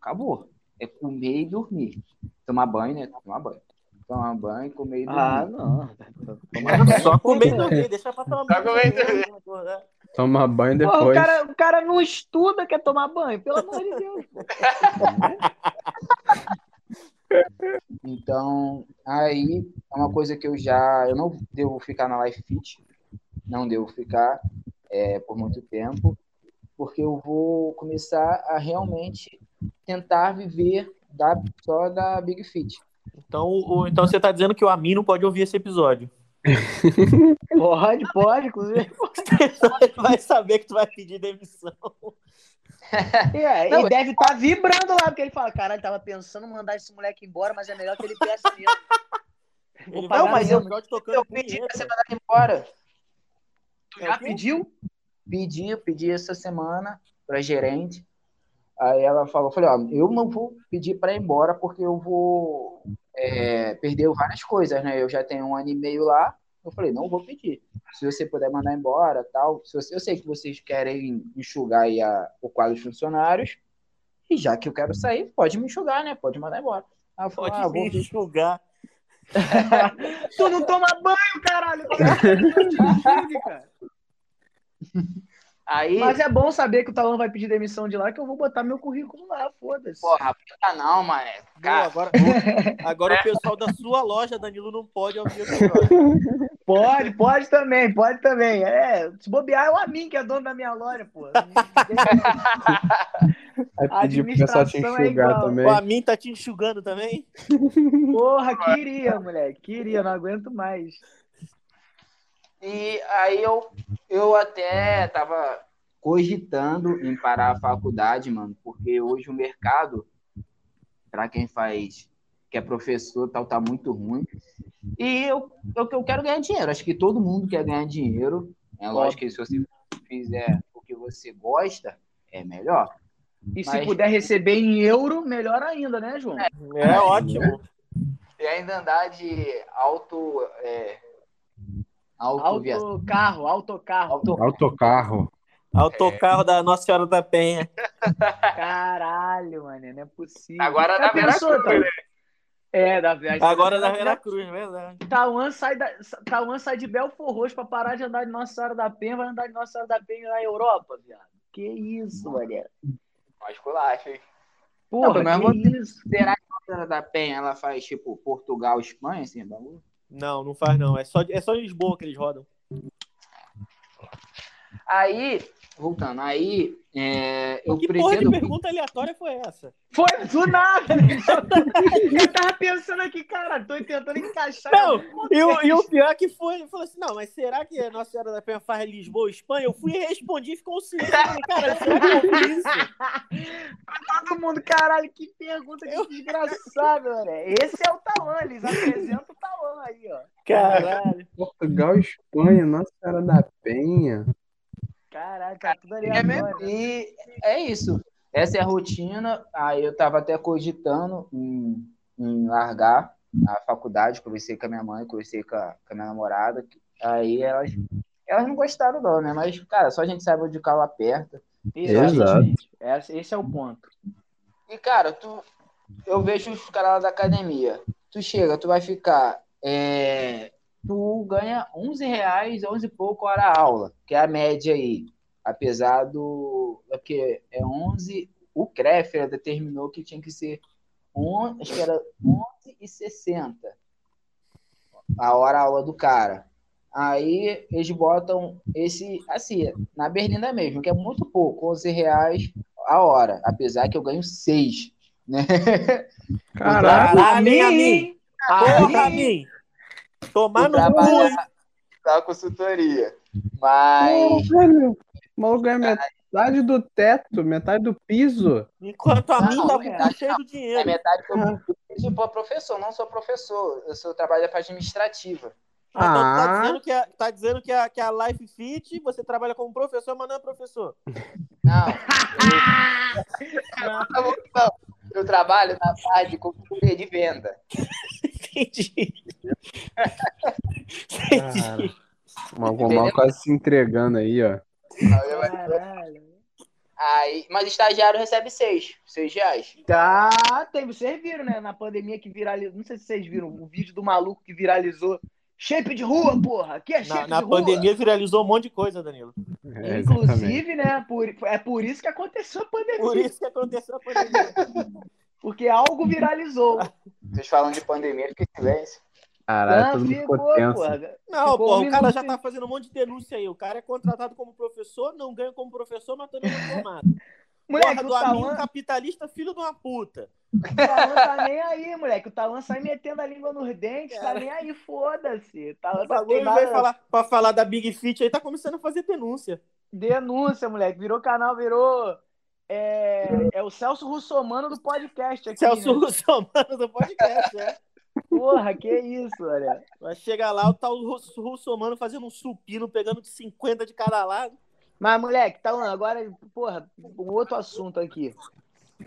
Acabou. É comer e dormir. Tomar banho, né? Tomar banho. Tomar banho, comer e dormir. Ah, não. Só comer e dormir, deixa pra tomar Só comer e dormir. dormir. Toma banho Porra, o, depois. cara, o cara não estuda, quer tomar banho, pelo amor de Deus. pô. Então, aí é uma coisa que eu já. Eu não devo ficar na Life Fit, não devo ficar é, por muito tempo, porque eu vou começar a realmente tentar viver da, só da Big Fit. Então, o, então você tá dizendo que o Amin não pode ouvir esse episódio. Pode, pode, inclusive. Ele vai saber que tu vai pedir demissão. É, Não, e deve estar vibrando lá, porque ele fala: caralho, tava pensando em mandar esse moleque embora, mas é melhor que ele peça mesmo. Ele vai mas eu- Eu pedi pra ser mandado embora. Tu já pediu? Pedi, eu pedi essa semana pra gerente. Aí ela falou, eu falei, ó, eu não vou pedir para ir embora porque eu vou é, perder várias coisas, né? Eu já tenho um ano e meio lá. Eu falei, não vou pedir. Se você puder mandar embora, tal. Se você, eu sei que vocês querem enxugar aí a, o quadro de funcionários. E já que eu quero sair, pode me enxugar, né? Pode mandar embora. Aí eu falei, Pode ah, vou me enxugar. tu não toma banho, caralho! Cara? Aí, Mas é bom saber que o Talão vai pedir demissão de lá, que eu vou botar meu currículo lá, foda-se. porra, puta não, mané. Pô, Cara, agora, agora o pessoal da sua loja, Danilo, não pode ouvir agora. Pode, pode também, pode também. É, se bobear é o Amin que é dono da minha loja, pô. Vai pedir pro pessoal te administração é enxugar igual. também. O Amin tá te enxugando também? Porra, queria, moleque. Queria, não aguento mais. E aí eu, eu até tava cogitando em parar a faculdade, mano, porque hoje o mercado, para quem faz, que é professor, tal, tá muito ruim. E eu, eu, eu quero ganhar dinheiro. Acho que todo mundo quer ganhar dinheiro. É lógico que se você fizer o que você gosta, é melhor. E se Mas- puder receber em euro, melhor ainda, né, João? É ótimo. E ainda andar de auto. É, Autocarro, autocarro. Auto, Autocarro. Autocarro da Nossa Senhora da Penha. Caralho, mano, não é possível. Agora Já da Veracruz, tá? É, da viagem. Agora da Veracruz, é verdade. Tauan sai, da, Tauan sai de Belfor Roxo pra parar de andar de Nossa Senhora da Penha, vai andar de Nossa Senhora da Penha na Europa, viado. Que isso, mané. mais culacha, hein? Porra, Não, mas que isso. Será que a Senhora da Penha ela faz tipo Portugal, Espanha, assim, bagulho? Não, não faz não. É só, é só em Lisboa que eles rodam. Aí, voltando, aí é, eu que porra de pretendo. pergunta aleatória foi essa? Foi do nada. Eu tava pensando aqui, cara, tô tentando encaixar. Não, E o, e o pior é que foi, ele falou assim, não, mas será que a Nossa Senhora da Penha faz Lisboa, Espanha? Eu fui e respondi e ficou um silêncio. Eu cara, será que eu fiz isso? Todo mundo, caralho, que pergunta que desgraçada, mano. Esse é o Tauan, eles apresentam o Tauan aí, ó. Caralho. Portugal, Espanha, Nossa Senhora da Penha. Caralho, tá tudo ali É mesmo. agora. E é isso. Essa é a rotina. Aí eu tava até cogitando em, em largar a faculdade. Conversei com a minha mãe, conversei com a, com a minha namorada. Aí elas, elas não gostaram, não, né? Mas, cara, só a gente sabe onde o calo aperta. Exatamente. Esse, esse é o ponto. E, cara, tu, eu vejo os caras lá da academia. Tu chega, tu vai ficar. é, tu ganha 11 reais, 11 e pouco hora a aula, que é a média aí. Apesar do. É porque é 11. O Kreffer determinou que tinha que ser. 11, acho que era 11,60 a hora a aula do cara. Aí eles botam esse, assim, na berlinda mesmo, que é muito pouco, 11 reais a hora, apesar que eu ganho 6, né? Caralho, Amin, Amin? Porra, Amin. Tomar no cu. da consultoria. Mas velho, o maluco ganha metade do teto, metade do piso. Enquanto a mim Não, tá é, cu cheio do é dinheiro. metade que eu eu sou pra professor, não sou professor. Eu sou trabalho para administrativa. Ah, então tu tá Ah. dizendo, que a, tá dizendo que, a, que a Life Fit, você trabalha como professor, mas não é professor. Não. Eu, não, eu trabalho na parte de consultoria de venda. Entendi. Entendi. Maluco quase se entregando aí, ó. Caralho. Aí, mas estagiário recebe 6, 6 reais. Tá, tem, vocês viram, né? Na pandemia que viralizou. Não sei se vocês viram o vídeo do maluco que viralizou. Shape de rua, porra! Aqui é shape Na, na de rua. pandemia viralizou um monte de coisa, Danilo. É, exatamente. Inclusive, né? Por, é por isso que aconteceu a pandemia. Por isso que aconteceu a pandemia. Porque algo viralizou. Vocês falam de pandemia, fica em silêncio. Caralho, Ah, todo mundo ficou, ficou tenso. porra. Não, Ficou pô, o cara já tá fazendo um monte de denúncia aí. O cara é contratado como professor, não ganha como professor, mas também não é formado. Moleque, Porra do amigo capitalista, filho de uma puta. o Tauan tá nem aí, moleque. O Tauan sai metendo a língua nos dentes, tá nem aí, foda-se. O tá vai falar, pra falar da Big Fit aí, tá começando a fazer denúncia. Denúncia, moleque. Virou canal, virou. É, é o Celso Russomano do podcast aqui. Celso né? Russomano do podcast, é. Porra, que isso, olha. Vai chegar lá, o tal Russ- Russomano fazendo um supino, pegando de 50 de cada lado. Mas, moleque, tá agora, porra, um outro assunto aqui.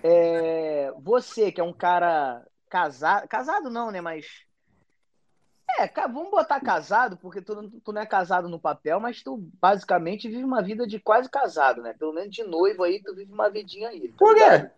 É, você, que é um cara casado. Casado não, né? Mas. É, vamos botar casado, porque tu, não- tu não é casado no papel, mas tu basicamente vive uma vida de quase casado, né? Pelo menos de noivo aí, tu vive uma vidinha aí. tá Por quê?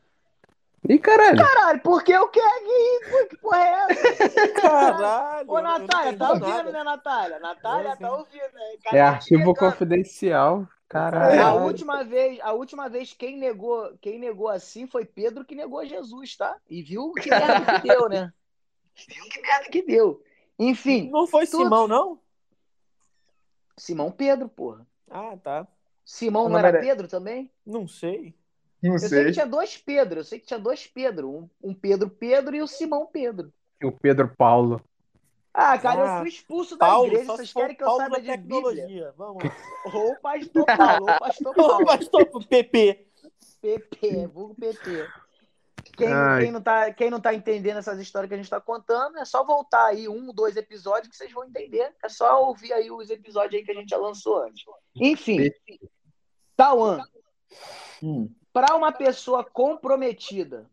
Ih, caralho. Caralho, porque eu quero que, que porra é essa? Caralho. Ô, Natália, tá ouvindo, nada. né, Natália? Natália, É, tá ouvindo, né? É arquivo Chegando. confidencial. Caralho. A última vez, a última vez quem negou, quem negou assim foi Pedro que negou Jesus, tá? E viu que merda que deu, né? Viu que merda que deu. Enfim, Não foi Simão, não? Simão Pedro, porra. Ah, tá. Simão não era era- Pedro também? Não sei. Não Eu sei que tinha dois Pedro, eu sei que tinha dois Pedro, um, um Pedro Pedro e o Simão Pedro. O Pedro Paulo. Ah, cara, Ah, eu fui expulso da Paulo, igreja, só vocês querem que eu Paulo saiba da de Bíblia? tecnologia. Vamos lá. Ou o pastor Paulo, ou o pastor Paulo. pastor PP. PP, vulgo PP. Quem, quem, não tá, quem não tá entendendo essas histórias que a gente tá contando, é só voltar aí um, dois episódios que vocês vão entender. É só ouvir aí os episódios aí que a gente já lançou antes. Enfim, Tauan, Hum. para uma pessoa comprometida,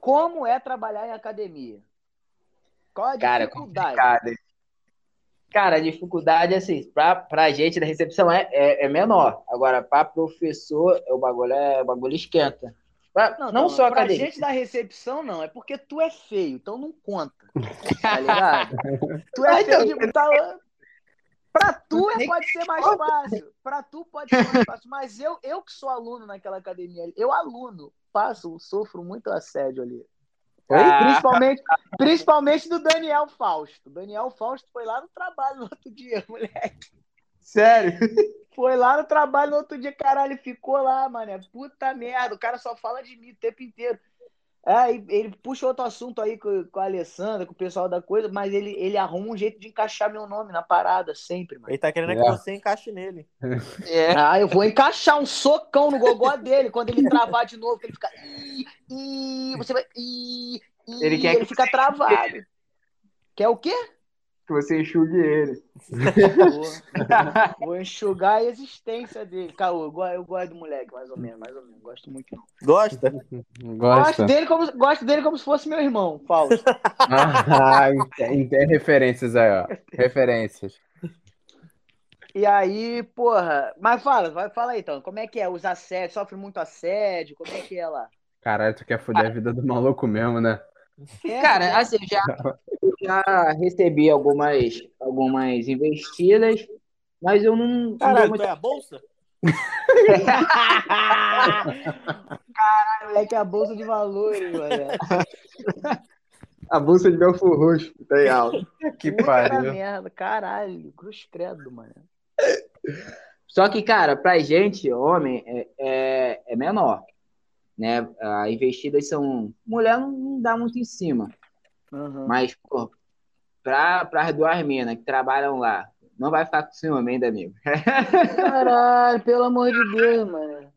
como é trabalhar em academia? Qual a Cara, é dificuldade? complicado. Cara, a dificuldade, assim, pra, pra gente da recepção é, é, é menor. Agora, pra professor, o bagulho, é, o bagulho esquenta. Pra- não Tauan, só pra academia. gente da recepção, não. É porque tu é feio, então não conta. Tá ligado? tu é então, feio de Tauan. Pra tu é, pode ser mais fácil. Pra tu pode ser mais fácil. Mas eu, eu que sou aluno naquela academia, ali, eu aluno, passo, sofro muito assédio ali. Ah, Principalmente, principalmente do Daniel Fausto. Daniel Fausto foi lá no trabalho no outro dia, moleque. Sério? Foi lá no trabalho no outro dia, caralho, ficou lá, mano. Puta merda, o cara só fala de mim o tempo inteiro. É, e ele puxa outro assunto aí com, com a Alessandra, com o pessoal da coisa, mas ele, ele arruma um jeito de encaixar meu nome na parada, sempre, mano. Ele tá querendo É. que você encaixe nele. É. Ah, eu vou encaixar um socão no gogó dele quando ele travar de novo, que ele fica. Ih, ih, você vai. Ih, ih, Ele quer ele que fica travado. Quer o quê? Que você enxugue ele. Vou, vou enxugar a existência dele. Caô, eu, eu gosto do moleque, mais ou menos, mais ou menos. Gosto muito. não. Gosta? Gosto Gosta? dele, como, gosto dele como se fosse meu irmão, Fausto. Ah, tem, tem referências aí, ó. Referências. E aí, porra. Mas fala, vai, fala aí então. Como é que é? Os assédios, sofre muito assédio? Como é que é lá? Caralho, tu quer foder a vida do maluco mesmo, né? É, Cara, assim, eu já, eu já recebi algumas, algumas investidas, mas eu não. Caralho, muito- tu é a bolsa? Caralho, moleque, é a bolsa de valores, mano. A bolsa de Belfor Roxo, tem alto. Que Puta pariu. merda, caralho. Cruz credo, mano. Só que, cara, pra gente, homem, é, é, é menor. Né? As investidas são. Mulher não, não dá muito em cima. Uhum. Mas, pô, pra, pra duas minas que trabalham lá, não vai ficar com ciúme ainda, amigo. Caralho, pelo amor de Deus, mano.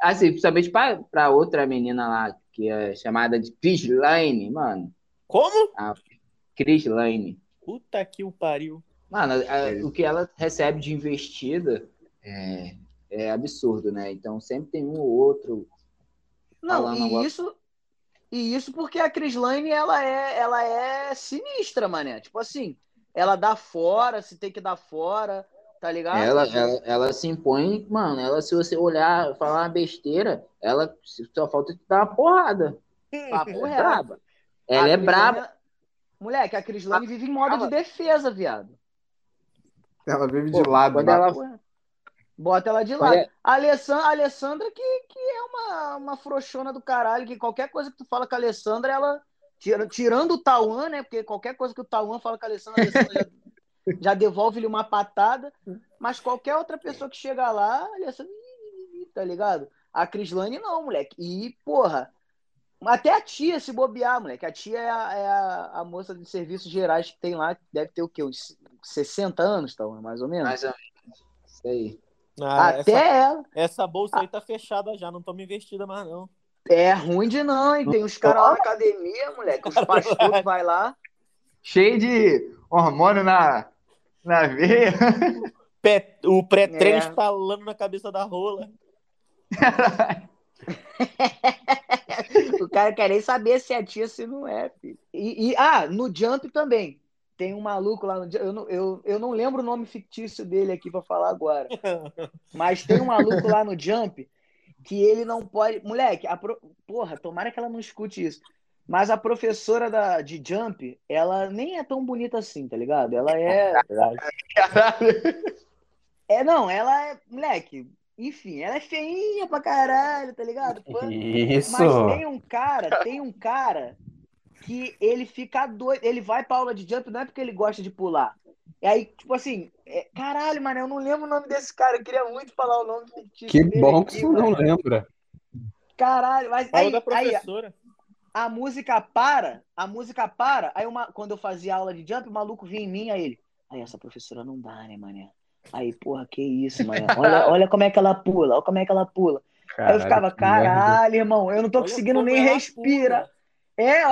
Assim, principalmente pra, pra outra menina lá, que é chamada de Chris Lane, mano. Como? Chris Lane. Puta que o pariu. Mano, a- o que ela recebe de investida é, é absurdo, né? Então sempre tem um ou outro. Não, e isso, e isso porque a Crislane, ela é, ela é sinistra, mané. Tipo assim, ela dá fora, se tem que dar fora, tá ligado? Ela, ela, ela se impõe, mano. Ela, se você olhar, falar uma besteira, ela só falta te dar uma porrada. Papo É braba. Ela A é Crislane- braba. Moleque, a Crislane vive em modo de defesa, viado. Ela vive Pô, de lado. quando ela-. Bota ela de lado. é- A Alessandra, a Alessandra que, que é uma, uma frouxona do caralho, que qualquer coisa que tu fala com a Alessandra, ela. tira- Tirando o Tauan, né? Porque qualquer coisa que o Tauan fala com a Alessandra, a Alessandra já, já devolve-lhe uma patada. Mas qualquer outra pessoa que chega lá, a Alessandra. "Ih, Tá ligado? A Crislane não, moleque. E, porra. Até a tia se bobear, moleque. A tia é a, é a, a moça de serviços gerais que tem lá, deve ter o quê? Uns 60 anos, Tauan, mais ou menos? Mais ou menos. Isso aí. Ah, Até essa, ela. essa bolsa aí tá fechada já, não tô me investida mais não. É ruim de não, hein? Tem os caras lá na academia, moleque. Os pastores vai lá. Cheio de hormônio na, na veia. Pé- o pré-treino É. estalando na cabeça da rola. O cara quer nem saber se é tia, se não é, filho. E, e- ah, no Jump também. Tem um maluco lá no Jump. Eu não, eu, eu não lembro o nome fictício dele aqui pra falar agora. Mas tem um maluco lá no Jump que ele não pode. Moleque, a pro- porra, tomara que ela não escute isso. Mas a professora da, de Jump, ela nem é tão bonita assim, tá ligado? Ela é. É, não, ela é. Moleque, enfim, ela é feinha pra caralho, tá ligado? Isso. Mas tem um cara, tem um cara que ele fica doido. Ele vai pra aula de jump não é porque ele gosta de pular. E aí, tipo assim, é- caralho, mano, eu não lembro o nome desse cara. Eu queria muito falar o nome fictício Que dele bom que você não lembra. Caralho, mas aí, da aí professora. a música para, a música para. Aí uma, quando eu fazia aula de jump, o maluco vinha em mim, aí ele. Aí essa professora não dá, né, mané? Aí, porra, que isso, mané? Olha, olha como é que ela pula, olha como é que ela pula. aí eu ficava, caralho, irmão, eu não tô Olha conseguindo nem respirar. É,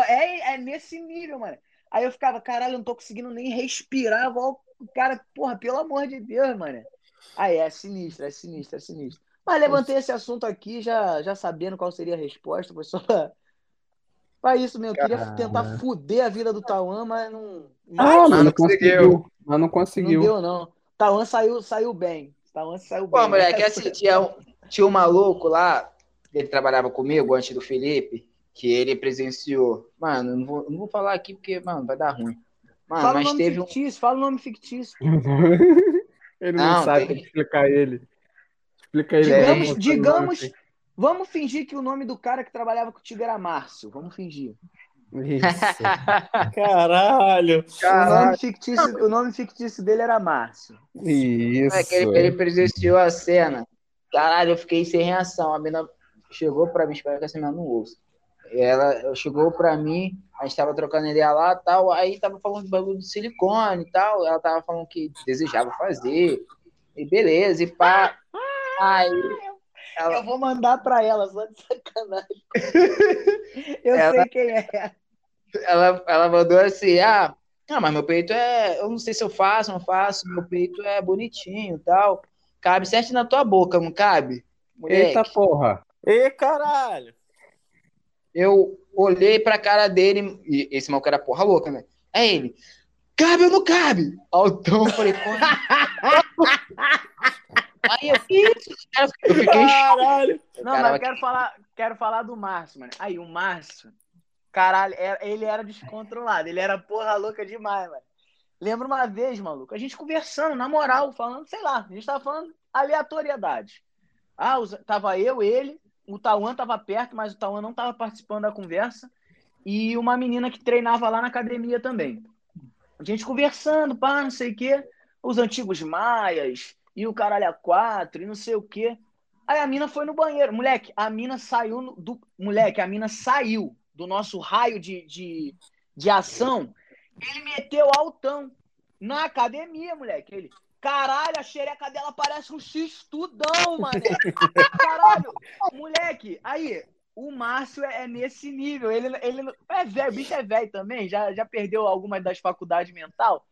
é, é nesse nível, mano. Aí eu ficava, caralho, eu não tô conseguindo nem respirar. Vou- O cara, porra, pelo amor de Deus, mano. Aí é sinistro, é sinistro, é sinistro. Mas levantei esse assunto aqui já, já sabendo qual seria a resposta, foi só pra, pra isso mesmo. Eu queria Caralho. tentar fuder a vida do Tauan, mas não, Ah, mas não não conseguiu. conseguiu. Mas não não conseguiu. deu, não. Tauan saiu, saiu bem. Tauan saiu Pô, bem. moleque, assim, tinha um, tinha um maluco lá, ele trabalhava comigo antes do Felipe, que ele presenciou. Mano, não vou, não vou falar aqui porque, mano, vai dar ruim. Mano, Fala o mas nome teve um. fictício, fala o nome fictício. ele não, Não, sabe, tem- que explicar ele. Explica ele. Digamos, como digamos, vamos fingir que o nome do cara que trabalhava contigo era Márcio. Vamos fingir. o. Isso. Caralho. O nome, fictício, o nome fictício dele era Márcio. Isso. É que ele, ele presenciou a cena. Caralho, eu fiquei sem reação. A mina chegou pra mim, espero que essa mina não ouça. Ela chegou pra mim, a gente tava trocando ideia lá e tal, aí tava falando de bagulho de silicone e tal, ela tava falando que desejava fazer, e beleza, e pá. Aí ela, Eu vou mandar pra ela, só de sacanagem. Eu Ela- sei quem é. ela, ela mandou assim, ah, ah, mas meu peito é, eu não sei se eu faço, não faço, meu peito é bonitinho e tal, cabe certo na tua boca, não cabe? Moleque. Eita porra. Ê, caralho. Eu olhei pra cara dele, e esse maluco era porra louca, né? É ele. Cabe ou não cabe? Altão, eu falei, porra. Aí eu? Cara, Eu fiquei. Caralho. Não, mas eu quero falar, quero falar do Márcio, mano. Aí, o Márcio, caralho, era- ele era descontrolado, ele era porra louca demais, mano. Lembro uma vez, maluco, a gente conversando, na moral, falando, sei lá, a gente tava falando aleatoriedade. Ah, tava eu, ele, o Tauan tava perto, mas o Tauan não tava participando da conversa, e uma menina que treinava lá na academia também. A gente conversando, pá, não sei o quê, os antigos maias, e o caralho a quatro, e não sei o quê. Aí a mina foi no banheiro. Moleque, a mina saiu do. Moleque, a mina saiu do nosso raio de, de, de ação. Ele meteu altão na academia, moleque. Ele. Caralho, a xereca dela parece um X tudão, mano. Caralho, moleque. Aí, o Márcio é, é nesse nível. Ele, ele é velho, o bicho é velho também. Já, já perdeu algumas das faculdades mental.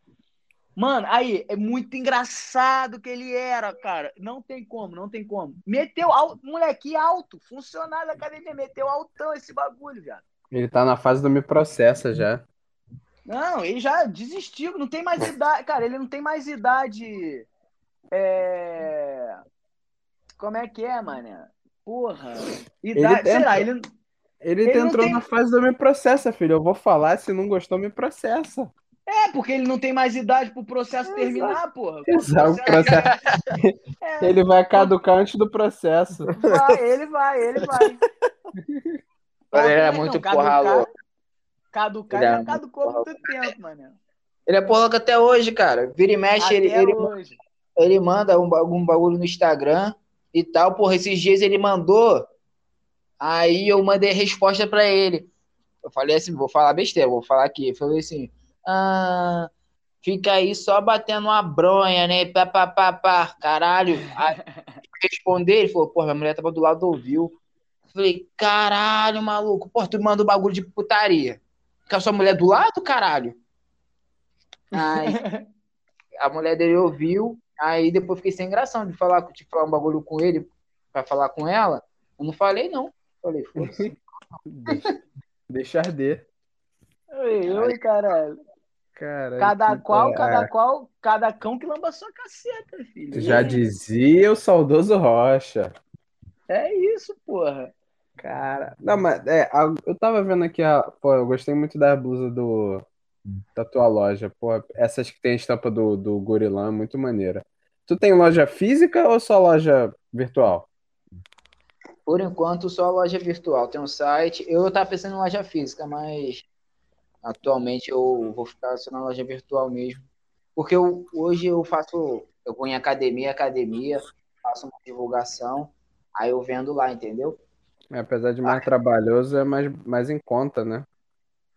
Mano, aí, é muito engraçado que ele era, cara. Não tem como, não tem como. Meteu alto, moleque alto, funcionário da academia, meteu altão esse bagulho, viado. Ele tá na fase do me processa já. Não, ele já desistiu, não tem mais idade. Cara, ele não tem mais idade. É... Como é que é, mané? Porra. Idade, sei tenta. lá, ele. Ele, Ele não entrou tem- na fase do me processa, filho. Eu vou falar, se não gostou, me processa. É, porque ele não tem mais idade pro processo terminar, porra. Exato, o processo- É, Ele vai caducar antes do processo. vai, ele vai, ele vai. Ele era Não, muito porra louca. Caducar Ele já muito caducou há muito tempo, mano. Ele é porra louca até hoje, cara. Vira e mexe, ele, Até ele, ele manda um, algum bagulho no Instagram e tal. Porra, esses dias ele mandou. Aí eu mandei resposta pra ele. Eu falei assim, vou falar besteira, vou falar aqui. Eu falei assim, ah, fica aí só batendo uma bronha, né? Pá, pá, pá, pá. Caralho. Aí, responder, ele falou, porra, minha mulher tava do lado do ouviu. Falei, caralho, maluco. Porra, tu manda um bagulho de putaria. Com a sua mulher do lado, caralho? Aí, a mulher dele ouviu, aí depois fiquei sem graça de falar, de falar um bagulho com ele, pra falar com ela. Eu não falei, não. Falei, foda-se. Deixa, deixa arder. Oi, oi, caralho. Cara, Cada qual, é, cada qual, cada cão que lamba sua caceta, filho. Já É- dizia o saudoso Rocha. É isso, porra. Cara, não, mas é, a- eu tava vendo aqui a. Pô, eu gostei muito da blusa do da tua loja. Pô, essas que tem a estampa do, do gorilão é muito maneira. Tu tem loja física ou só loja virtual? Por enquanto, só loja virtual. Tem um site. Eu tava pensando em loja física, mas atualmente eu vou ficar só na loja virtual mesmo. Porque eu, hoje eu faço. Eu vou em academia, academia, faço uma divulgação, aí eu vendo lá, entendeu? É, apesar de mais trabalhoso, é mais, mais em conta, né?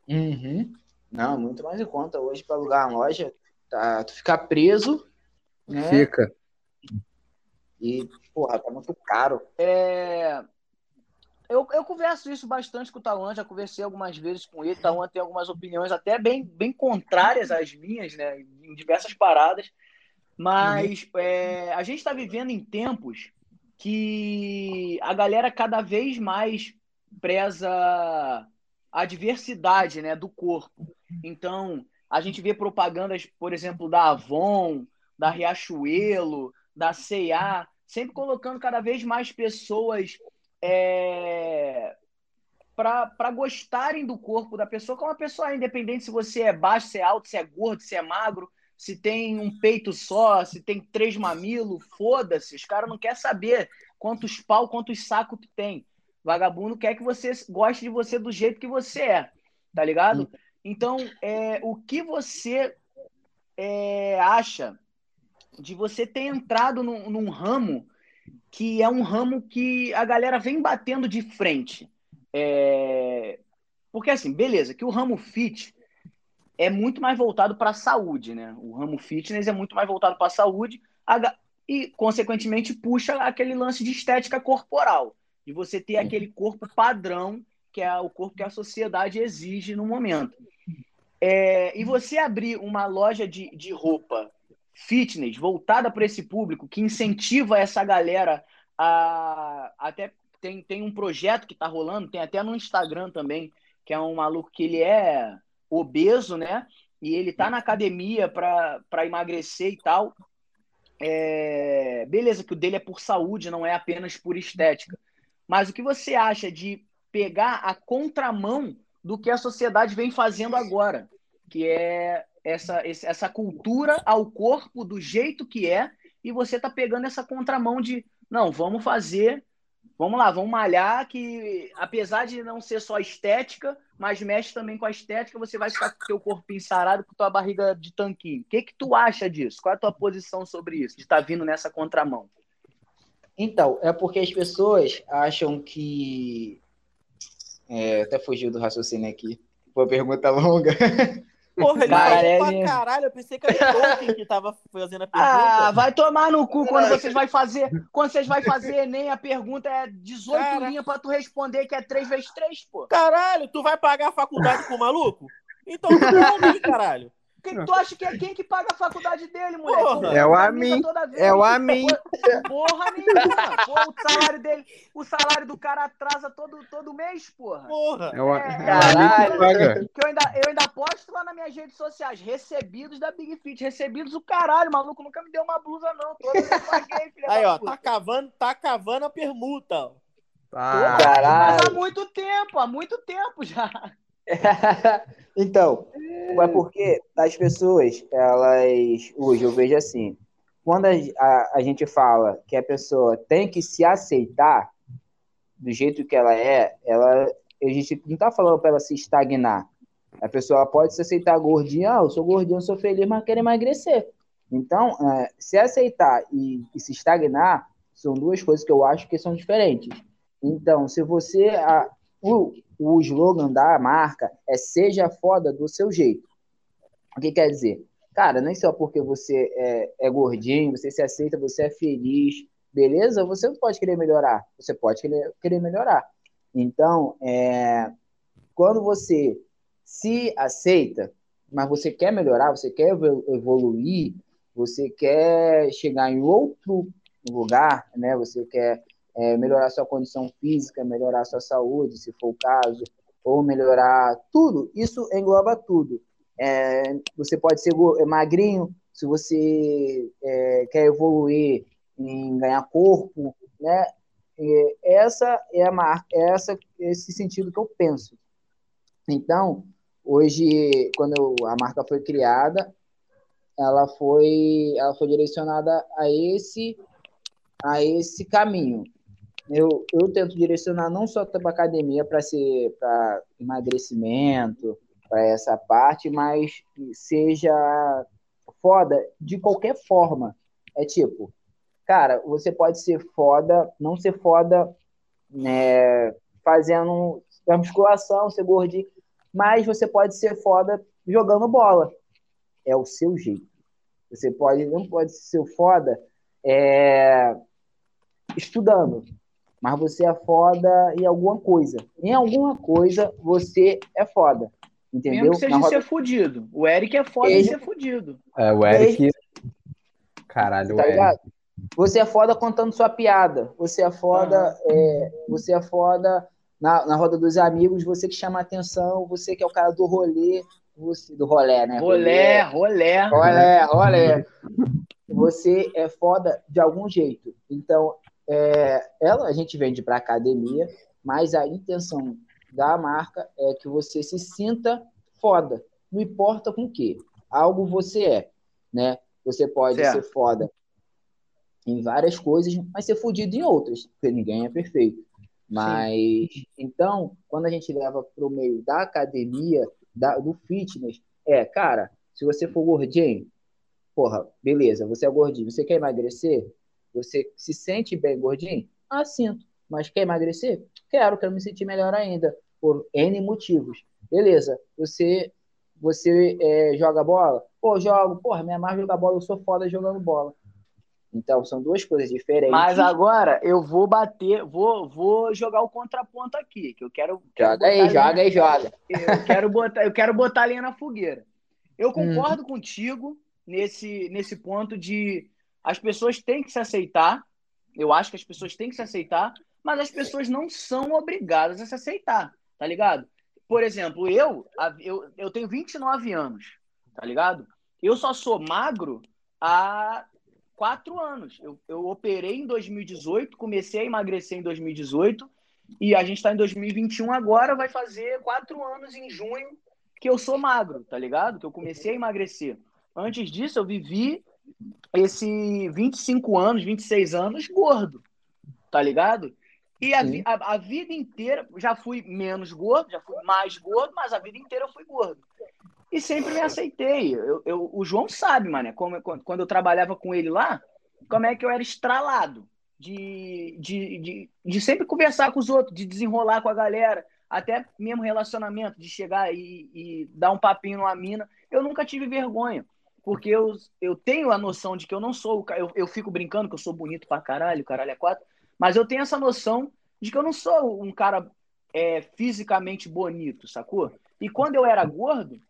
Uhum. Não, muito mais em conta. Hoje, para alugar uma loja, tá, tu ficar preso, né? Fica. E, porra, tá muito caro. É, Eu, eu converso isso bastante com o Tauan, já conversei algumas vezes com ele. Tauan tem algumas opiniões até bem, bem contrárias às minhas, né? Em diversas paradas. Mas é, a gente está vivendo em tempos que a galera cada vez mais preza a diversidade né, do corpo. Então, a gente vê propagandas, por exemplo, da Avon, da Riachuelo, da C&A, sempre colocando cada vez mais pessoas é, para gostarem do corpo da pessoa, como uma pessoa independente se você é baixo, se é alto, se é gordo, se é magro, se tem um peito só, se tem três mamilos, foda-se, os caras não querem saber quantos pau, quantos sacos tu tem. Vagabundo quer que você goste de você do jeito que você é, tá ligado? Então, é, o que você é, acha de você ter entrado num, num ramo que é um ramo que a galera vem batendo de frente? É, porque assim, beleza, que o ramo fit é muito mais voltado para a saúde, né? O ramo fitness é muito mais voltado para a saúde e, consequentemente, puxa aquele lance de estética corporal, de você ter aquele corpo padrão, que é o corpo que a sociedade exige no momento. É, e você abrir uma loja de, de roupa fitness voltada para esse público, que incentiva essa galera a. Até tem, tem um projeto que está rolando, tem até no Instagram também, que é um maluco que ele é obeso, né? E ele tá na academia para emagrecer e tal. É, beleza, que o dele é por saúde, não é apenas por estética. Mas o que você acha de pegar a contramão do que a sociedade vem fazendo agora? Que é essa, essa cultura ao corpo do jeito que é, e você tá pegando essa contramão de não, vamos fazer, vamos lá, vamos malhar, que apesar de não ser só estética, mas mexe também com a estética, você vai ficar com o teu corpinho sarado, com tua barriga de tanquinho. O que que tu acha disso? Qual é a tua posição sobre isso, de estar vindo nessa contramão? Então, é porque as pessoas acham que. É, até fugiu do raciocínio aqui. Foi uma pergunta longa. Porra, ele falou pra caralho. Eu pensei que era o Tolkien que tava fazendo a Ah, pergunta. vai tomar no cu quando vocês vai fazer, quando vocês vai fazer Enem, a pergunta é 18 Cara. linhas pra tu responder que é 3 vezes 3, pô. Caralho, tu vai pagar a faculdade com o maluco? Então tu homem, caralho. Quem que tu acha que é quem que paga a faculdade dele, moleque? Porra. É o Amin. vez. É o Amin. Porra nenhuma. Pô, o salário dele, o salário do cara atrasa todo, todo mês, porra. Porra. É o, É, é o amigo que caralho. paga. Que eu ainda, eu ainda posto lá nas minhas redes sociais, recebidos da Big Fit, recebidos o caralho, o maluco nunca me deu uma blusa não, todas eu paguei, filha Aí, ó, puta. tá cavando, tá cavando a permuta, ó. Ah, Mas há Caralho. muito tempo, há muito tempo já. então, é porque as pessoas, elas. Hoje eu vejo assim. Quando a, a, a gente fala que a pessoa tem que se aceitar do jeito que ela é, ela, a gente não tá falando para ela se estagnar. A pessoa pode se aceitar gordinha, ah, eu sou gordinha, eu sou feliz, mas quero emagrecer. Então, é, se aceitar e, e se estagnar são duas coisas que eu acho que são diferentes. Então, se você. O, o slogan da marca é seja foda do seu jeito. O que quer dizer? Cara, nem só porque você é, é gordinho, você se aceita, você é feliz, beleza? Você não pode querer melhorar. Você pode querer, querer melhorar. Então, é, quando você se aceita, mas você quer melhorar, você quer evolu- evoluir, você quer chegar em outro lugar, né? Você quer é, melhorar sua condição física, melhorar sua saúde, se for o caso, ou melhorar tudo. Isso engloba tudo. É, você pode ser go- magrinho, se você é, quer evoluir em ganhar corpo, né? Essa é a marca, é essa esse sentido que eu penso. Então, hoje, quando a marca foi criada, ela foi, ela foi direcionada a esse, a esse caminho. Eu, eu tento direcionar não só para academia para ser para emagrecimento, para essa parte, mas seja foda de qualquer forma. É tipo, cara, você pode ser foda, não ser foda né, fazendo a musculação, ser gordinho, mas você pode ser foda jogando bola. É o seu jeito. Você pode, não pode ser foda é, estudando, mas você é foda em alguma coisa. Em alguma coisa você é foda. Entendeu? Mesmo que seja roda- ser fudido. O Eric é foda Ele- em ser fudido. É, o Eric. Caralho, o Tá Eric. ligado? Você é foda contando sua piada. Você é foda, é, você é foda na, na roda dos amigos, você que chama a atenção, você que é o cara do rolê, você, do rolé, né? Rolé, rolé. Rolé, rolé. Você é foda de algum jeito. Então, é, ela a gente vende para academia, mas a intenção da marca é que você se sinta foda. Não importa com o quê. Algo você é, né? Você pode Certo. ser foda em várias coisas, mas ser fudido em outras, porque ninguém é perfeito. Mas, então, quando a gente leva para o meio da academia, da- do fitness, é, cara, se você for gordinho, porra, beleza, você é gordinho, você quer emagrecer? Você se sente bem gordinho? Ah, sinto. Mas quer emagrecer? Quero, quero me sentir melhor ainda, por N motivos. Beleza, você você é, joga bola? Pô, jogo. Porra, minha mais jogar bola, eu sou foda jogando bola. Então, são duas coisas diferentes. Mas agora eu vou bater, vou, vou jogar o contraponto aqui, que eu quero. quero Joga aí, joga aí, joga. Eu quero botar, eu quero botar a linha na fogueira. Eu concordo contigo nesse, nesse ponto de as pessoas têm que se aceitar. Eu acho que as pessoas têm que se aceitar, mas as pessoas não são obrigadas a se aceitar, tá ligado? Por exemplo, eu, eu, eu tenho 29 anos, tá ligado? Eu só sou magro há quatro anos. Eu, eu operei em 2018, comecei a emagrecer em 2018 e a gente está em 2021 agora, vai fazer quatro anos em junho que eu sou magro, tá ligado? Que eu comecei a emagrecer. Antes disso, eu vivi esse 25 anos, 26 anos gordo, tá ligado? E a, vi- a, a vida inteira, já fui menos gordo, já fui mais gordo, mas a vida inteira eu fui gordo. E sempre me aceitei. Eu, eu- o João sabe, mano, como, quando quando eu trabalhava com ele lá, como é que eu era estralado. De, de, de, de sempre conversar com os outros, de desenrolar com a galera, até mesmo relacionamento, de chegar e, e dar um papinho numa mina. Eu nunca tive vergonha, porque eu, eu tenho a noção de que eu não sou. o Eu, eu fico brincando que eu sou bonito pra caralho, caralho é quatro, mas eu tenho essa noção de que eu não sou um cara é, fisicamente bonito, sacou? E quando eu era gordo,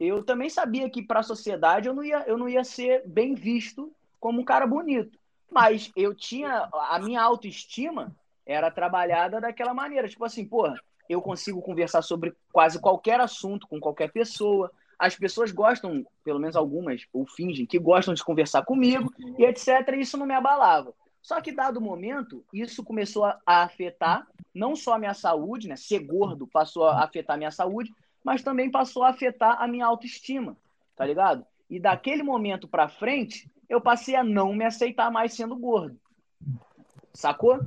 eu também sabia que para a sociedade eu não, ia, eu não ia ser bem visto como um cara bonito. Mas eu tinha. A minha autoestima era trabalhada daquela maneira. Tipo assim, porra, eu consigo conversar sobre quase qualquer assunto com qualquer pessoa. As pessoas gostam, pelo menos algumas, ou fingem que gostam de conversar comigo, e etc. E isso não me abalava. Só que, dado o momento, isso começou a afetar não só a minha saúde, né? Ser gordo passou a afetar a minha saúde, mas também passou a afetar a minha autoestima, tá ligado? E daquele momento pra frente, eu passei a não me aceitar mais sendo gordo. Sacou?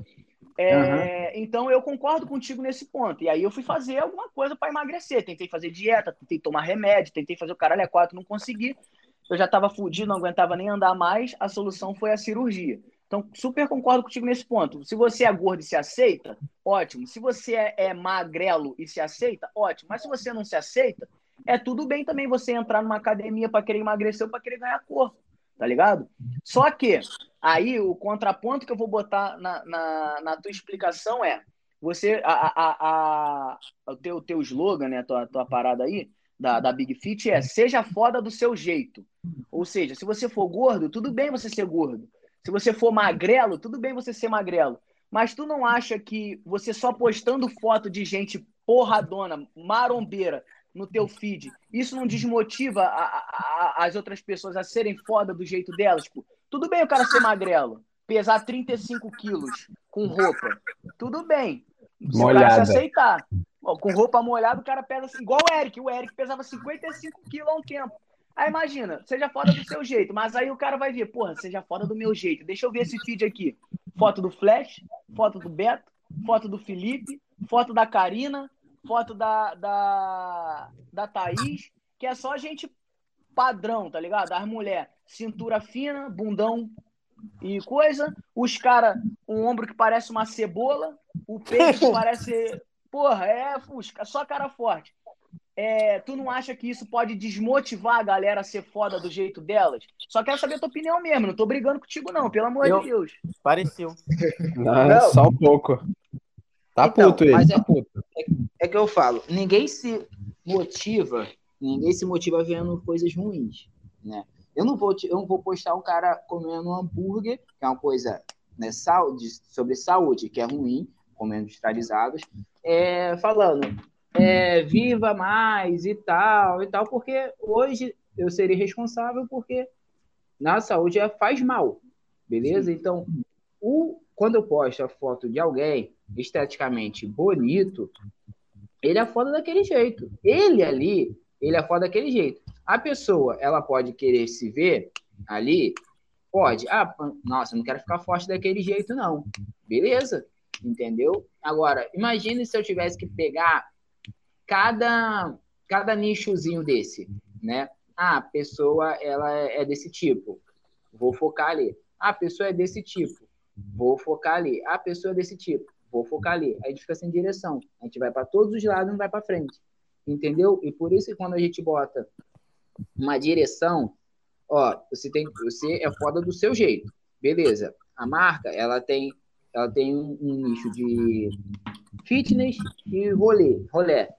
É, Então eu concordo contigo nesse ponto. E aí eu fui fazer alguma coisa para emagrecer. Tentei fazer dieta, tentei tomar remédio, tentei fazer o caralho a quatro, não consegui. Eu já estava fudido, não aguentava nem andar mais. A solução foi a cirurgia. Então, super concordo contigo nesse ponto. Se você é gordo e se aceita, ótimo. Se você é, é magrelo e se aceita, ótimo. Mas se você não se aceita, é tudo bem também você entrar numa academia para querer emagrecer ou para querer ganhar corpo, tá ligado? Só que aí o contraponto que eu vou botar na, na, na tua explicação é você a, a, a, o teu, teu slogan, né, tua, tua parada aí da, da Big Fit é seja foda do seu jeito. Ou seja, se você for gordo, tudo bem você ser gordo. Se você for magrelo, tudo bem você ser magrelo. Mas tu não acha que você só postando foto de gente porradona, marombeira no teu feed, isso não desmotiva a- a- a- as outras pessoas a serem foda do jeito delas? Tipo, tudo bem o cara ser magrelo, pesar 35 quilos com roupa. Tudo bem. Se o cara se aceitar. Ó, Com roupa molhada, o cara pesa assim, igual o Eric. O Eric pesava 55 quilos há um tempo. Aí imagina, seja foda do seu jeito, mas aí o cara vai ver, porra, seja foda do meu jeito. Deixa eu ver esse feed aqui. Foto do Flash, foto do Beto, foto do Felipe, foto da Karina, foto da, da, da Thaís, que é só gente padrão, tá ligado? As mulheres, cintura fina, bundão e coisa. Os caras, um ombro que parece uma cebola, o peito que parece. Porra, é fusca, só cara forte. É, tu não acha que isso pode desmotivar a galera a ser foda do jeito delas? Só quero saber a tua opinião mesmo. Não tô brigando contigo, não, pelo amor Eu- de Deus. Pareceu. Não, Não. Só um pouco. Tá Então, puto ele, mas tá é- puto. É que eu falo, ninguém se motiva, ninguém se motiva vendo coisas ruins, né? Eu não vou, eu não vou postar um cara comendo um hambúrguer, que é uma coisa né, saúde, sobre saúde, que é ruim, comendo industrializados, é, falando, é, viva mais e tal, e tal, porque hoje eu seria responsável porque na saúde é- faz mal, beleza? Então, o, quando eu posto a foto de alguém esteticamente bonito, ele é foda daquele jeito. Ele ali, ele é foda daquele jeito. A pessoa, ela pode querer se ver ali, pode. Ah, nossa, não quero ficar forte daquele jeito, não. Beleza, entendeu? Agora, imagine se eu tivesse que pegar cada, cada nichozinho desse, né? Ah, a pessoa, ela é é desse tipo. Vou focar ali. Ah, a pessoa é desse tipo. Vou focar ali. Ah, a pessoa é desse tipo. Vou focar ali. Aí a gente fica sem direção. A gente vai para todos os lados, não vai para frente. Entendeu? E por isso que quando a gente bota uma direção, ó, você tem, você é foda do seu jeito. Beleza. A marca, ela tem, ela tem um, um nicho de fitness e rolê, rolé.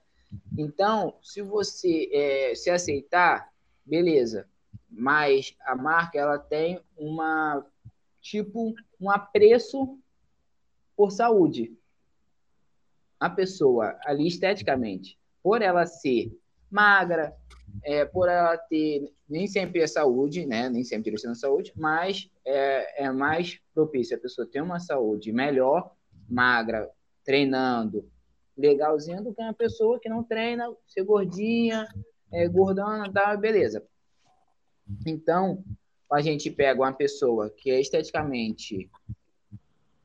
Então, se você é, se aceitar, beleza. Mas a marca, ela tem uma tipo um apreço por saúde. A pessoa ali esteticamente, por ela ser magra, é, por ela ter nem sempre é saúde, né? Nem sempre direcionando a saúde, mas é, é mais propício a pessoa ter uma saúde melhor, magra, treinando, legalzinha, do que uma pessoa que não treina, ser gordinha, é, gordona, tá, beleza. Então, a gente pega uma pessoa que é esteticamente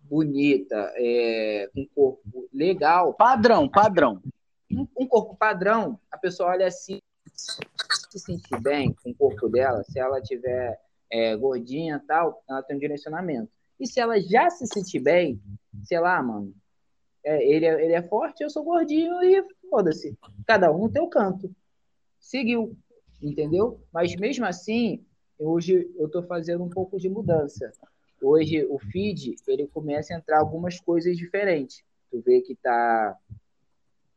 bonita, é, com corpo legal, Padrão, padrão. um, um corpo padrão, a pessoa olha assim, se sentir bem com o corpo dela, se ela tiver é, gordinha e tal, ela tem um direcionamento. E se ela já se sentir bem, sei lá, mano, é, ele, é, ele é forte, eu sou gordinho e foda-se. Cada um no teu canto. Seguiu, entendeu? Mas mesmo assim, hoje eu tô fazendo um pouco de mudança. Hoje o feed, ele começa a entrar algumas coisas diferentes. Tu vê que tá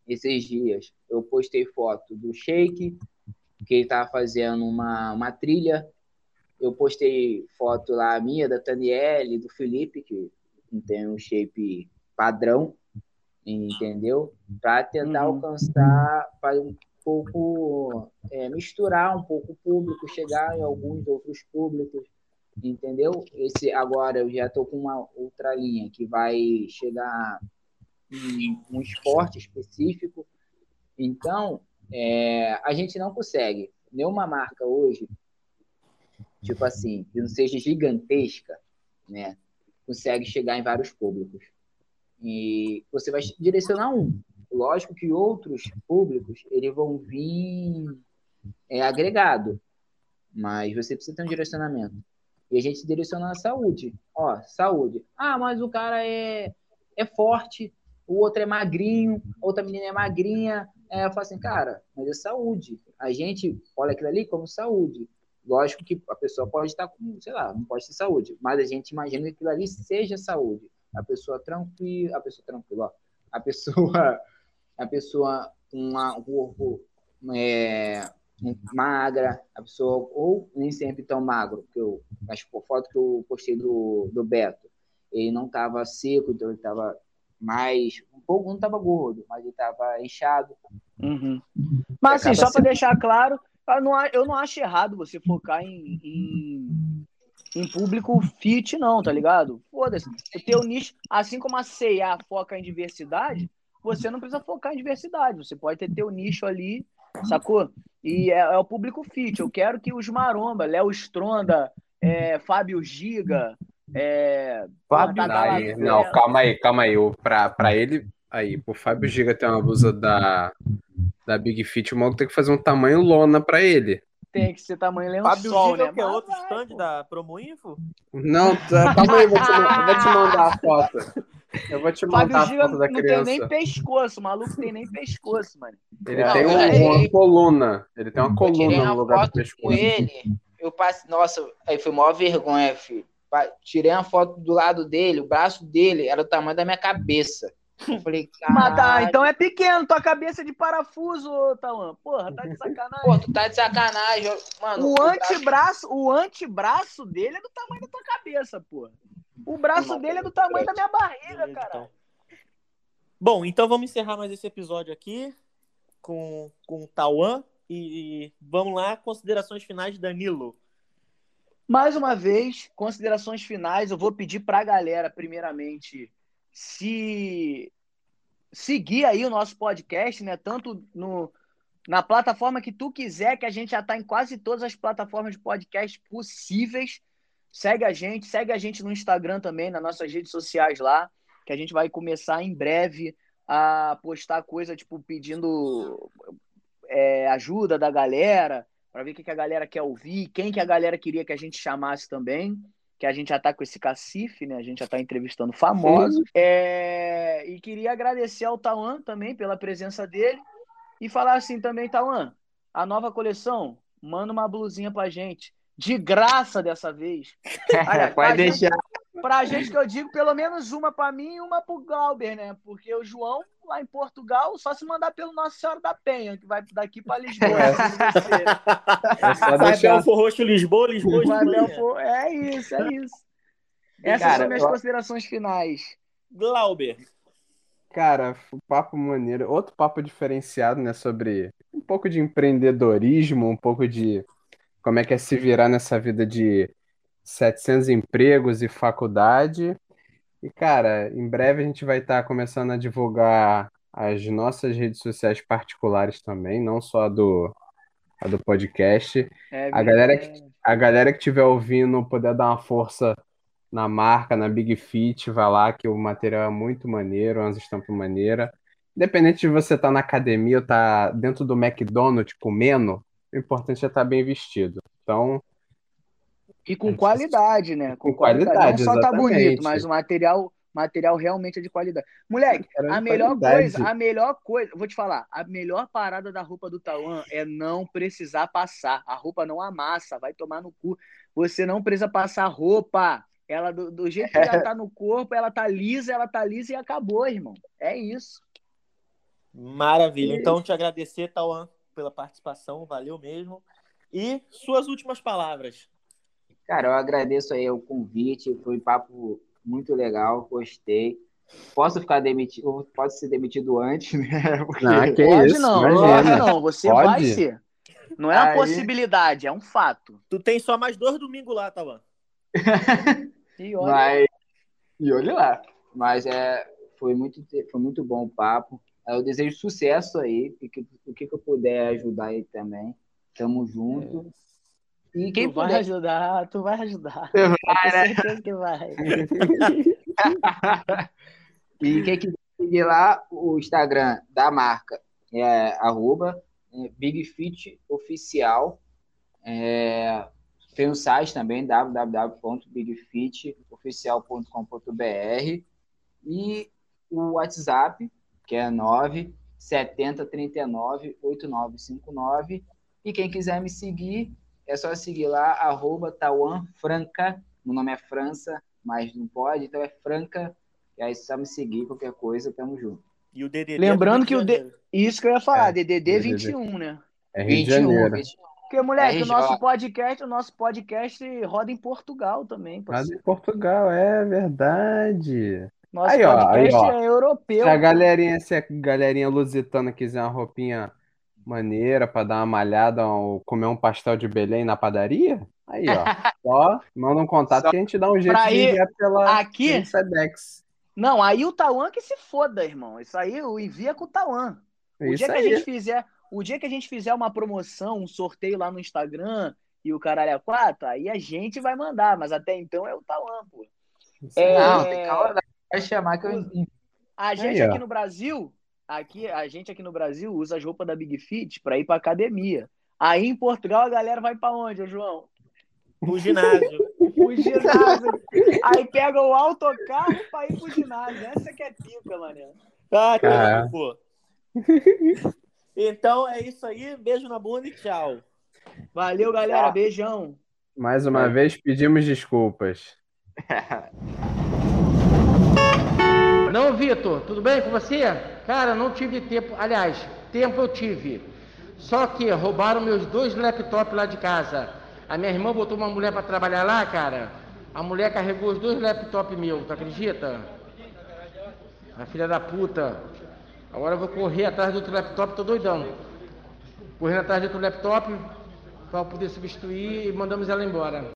esses dias eu postei foto do Shake, que ele tava fazendo uma, uma trilha. Eu postei foto lá minha, da Taniele, do Felipe, que tem um shape padrão, entendeu? Para tentar Uhum. alcançar, para um pouco é, misturar um pouco o público, chegar em alguns outros públicos, entendeu? Esse agora eu já estou com uma outra linha que vai chegar em um esporte específico. Então, é, a gente não consegue. Nenhuma marca hoje, tipo assim, que não seja gigantesca, né, consegue chegar em vários públicos. E você vai direcionar um. Lógico que outros públicos eles vão vir é, agregado, mas você precisa ter um direcionamento. E a gente direciona a saúde. Ó, saúde. Ah, mas o cara é, é forte, o outro é magrinho, a outra menina é magrinha. É, eu falo assim, cara, mas é saúde. A gente olha aquilo ali como saúde. Lógico que a pessoa pode estar com, sei lá, não pode ter saúde, mas a gente imagina que aquilo ali seja saúde. A pessoa tranquila, a pessoa tranquila, ó, a pessoa, a pessoa uma, um corpo é, magra, a pessoa, ou nem sempre tão magro, porque eu, mas por foto que eu postei do, do Beto, ele não estava seco, então ele estava mais, um pouco, não estava gordo, mas ele estava inchado. Uhum. Mas assim, só para deixar claro, eu não, eu não acho errado você focar em, em, em público fit, não, tá ligado? Foda-se. O teu nicho, assim como a C&A foca em diversidade, você não precisa focar em diversidade. Você pode ter teu nicho ali, sacou? E é, é o público fit. Eu quero que os maromba, Léo Stronda, é, Fábio Giga, é, Fábio, aí, Fera. não, calma aí, calma aí. O- Pra, pra ele, aí, pro Fábio Giga ter uma blusa da, da Big Fit, o maluco tem que fazer um tamanho lona pra ele. tem que ser tamanho Fábio lençol, Giga, né? que é outro stand pô. da Promo Info? Não, tá- calma aí, vou te, vou te mandar a foto. Eu vou te Fábio mandar a Giga foto não da tem criança. nem pescoço, o maluco tem nem pescoço, mano. Ele Não, tem um- peraí. uma coluna. Ele tem uma coluna no lugar do foto com pescoço. ele. Eu passei. Nossa, aí foi maior vergonha, filho. Tirei uma foto do lado dele, o braço dele era o tamanho da minha cabeça. Eu falei, Mas tá, caralho. então é pequeno, tua cabeça é de parafuso, ô, Tauan. Porra, tá de sacanagem. Pô, tu tá de sacanagem. Mano, O braço- antebraço, o antebraço dele é do tamanho da tua cabeça, porra. O braço dele é do tamanho da minha barriga, cara. então. Bom, então vamos encerrar mais esse episódio aqui com, com o Tauan. E, vamos lá, considerações finais de Danilo. Mais uma vez, considerações finais. Eu vou pedir pra galera, primeiramente, se seguir aí o nosso podcast, né? Tanto no, na plataforma que tu quiser, que a gente já tá em quase todas as plataformas de podcast possíveis. Segue a gente, segue a gente no Instagram também, nas nossas redes sociais lá, que a gente vai começar em breve a postar coisa, tipo, pedindo é, ajuda da galera, para ver o que, que a galera quer ouvir, quem que a galera queria que a gente chamasse também, que a gente já tá com esse cacife, né? A gente já tá entrevistando famosos. É, E queria agradecer ao Tauan também pela presença dele e falar assim também, Tauan, a nova coleção, manda uma blusinha pra gente. De graça dessa vez. Pra Pode gente- deixar. Pra gente que eu digo, pelo menos uma pra mim e uma pro Glauber, né? Porque o João, lá em Portugal, só se mandar pelo Nossa Senhora da Penha, que vai daqui pra Lisboa. É só Vai deixar. Belfor Roxo, Lisboa, Lisboa. Belfor- É isso, é isso. Essas Cara, são minhas eu- considerações finais. Glauber. Cara, um papo maneiro. Outro papo diferenciado, né? Sobre um pouco de empreendedorismo, um pouco de como é que é se virar nessa vida de 700 empregos e faculdade. E, cara, em breve a gente vai estar começando a divulgar as nossas redes sociais particulares também, não só a do, a do podcast. É, A galera verdade. A galera que estiver ouvindo puder dar uma força na marca, na Big Fit, vai lá que o material é muito maneiro, umas estampas maneiras. Independente de você estar na academia ou estar dentro do McDonald's comendo, o importante é estar bem vestido. Então, E com qualidade, né? Com, Com qualidade, Não só tá bonito, mas o material, material realmente é de qualidade. Moleque, Era a melhor qualidade. coisa, a melhor coisa, vou te falar, a melhor parada da roupa do Tauan é não precisar passar. A roupa não amassa, vai tomar no cu. Você não precisa passar roupa. Ela, do, do jeito que ela tá no corpo, ela tá lisa, ela tá lisa e acabou, irmão. É isso. Maravilha. Então, te agradecer, Tauan, pela participação. Valeu mesmo. E suas últimas palavras. Cara, eu agradeço aí o convite. Foi um papo muito legal, gostei. Posso ficar demitido, posso ser demitido antes, né? Porque- Ah, que pode isso, não, imagina. pode não. Você Pode? vai ser. Não é uma Aí- possibilidade, é um fato. Tu tem só mais dois domingos lá, Tauan. E olha, Mas, e olha lá. Mas é, foi, muito, foi muito bom o papo. Eu desejo sucesso aí. O que, o que que eu puder ajudar aí também. Tamo junto. E quem tu vai puder. ajudar, tu vai ajudar. Vai, Eu né? tenho certeza que vai. E quem quiser seguir lá, o Instagram da marca é arroba é, BigFit Oficial. É, tem o site também, www.bigfitoficial.com.br e o WhatsApp, que é 970 39 8959. E quem quiser me seguir, é só seguir lá, arroba Tauan Franca. Meu nome é França, mas não pode, então é Franca. E aí, só me seguir, qualquer coisa, tamo junto. E o DDD. Lembrando do Rio que o de D-. Isso que eu ia falar, É, DDD DDD. 21, né? É Rio de 21, Janeiro. 21. Porque, moleque, É, o nosso podcast, o nosso podcast roda em Portugal também, Mas parceiro. em Portugal, é verdade. Nosso Aí, ó, podcast aí, ó. é europeu. Se a galerinha, se a galerinha lusitana quiser uma roupinha maneira pra dar uma malhada ou comer um pastel de Belém na padaria, aí, ó. Só manda um contato Só- que a gente dá um jeito de enviar pela, aqui? Sedex. Não, aí o Tauan que se foda, irmão. Isso aí o envia com o Tauan. O Isso dia que a aí. gente fizer, O dia que a gente fizer uma promoção, um sorteio lá no Instagram e o caralho é quatro, aí a gente vai mandar, mas até então é o Tauan, pô. É, Não, tem calma, vai chamar que eu. A gente aqui no Brasil, aqui a gente aqui no Brasil usa as roupas da Big Fit pra ir pra academia. Aí em Portugal a galera vai pra onde, João? O ginásio. O ginásio. Aí pega o autocarro pra ir pro ginásio. Essa que é pica, mané. Ah, Cara. cara, pô. Então é isso aí. Beijo na bunda e tchau. Valeu, galera. Beijão. Mais uma vez pedimos desculpas. Não, Vitor, tudo bem com você? Cara, não tive tempo. Aliás, tempo eu tive. Só que roubaram meus dois laptops lá de casa. A minha irmã botou uma mulher pra trabalhar lá, cara. A mulher carregou os dois laptops meus, tu acredita? A filha da puta. Agora eu vou correr atrás do outro laptop, tô doidão. Correndo atrás do outro laptop eu poder substituir e mandamos ela embora.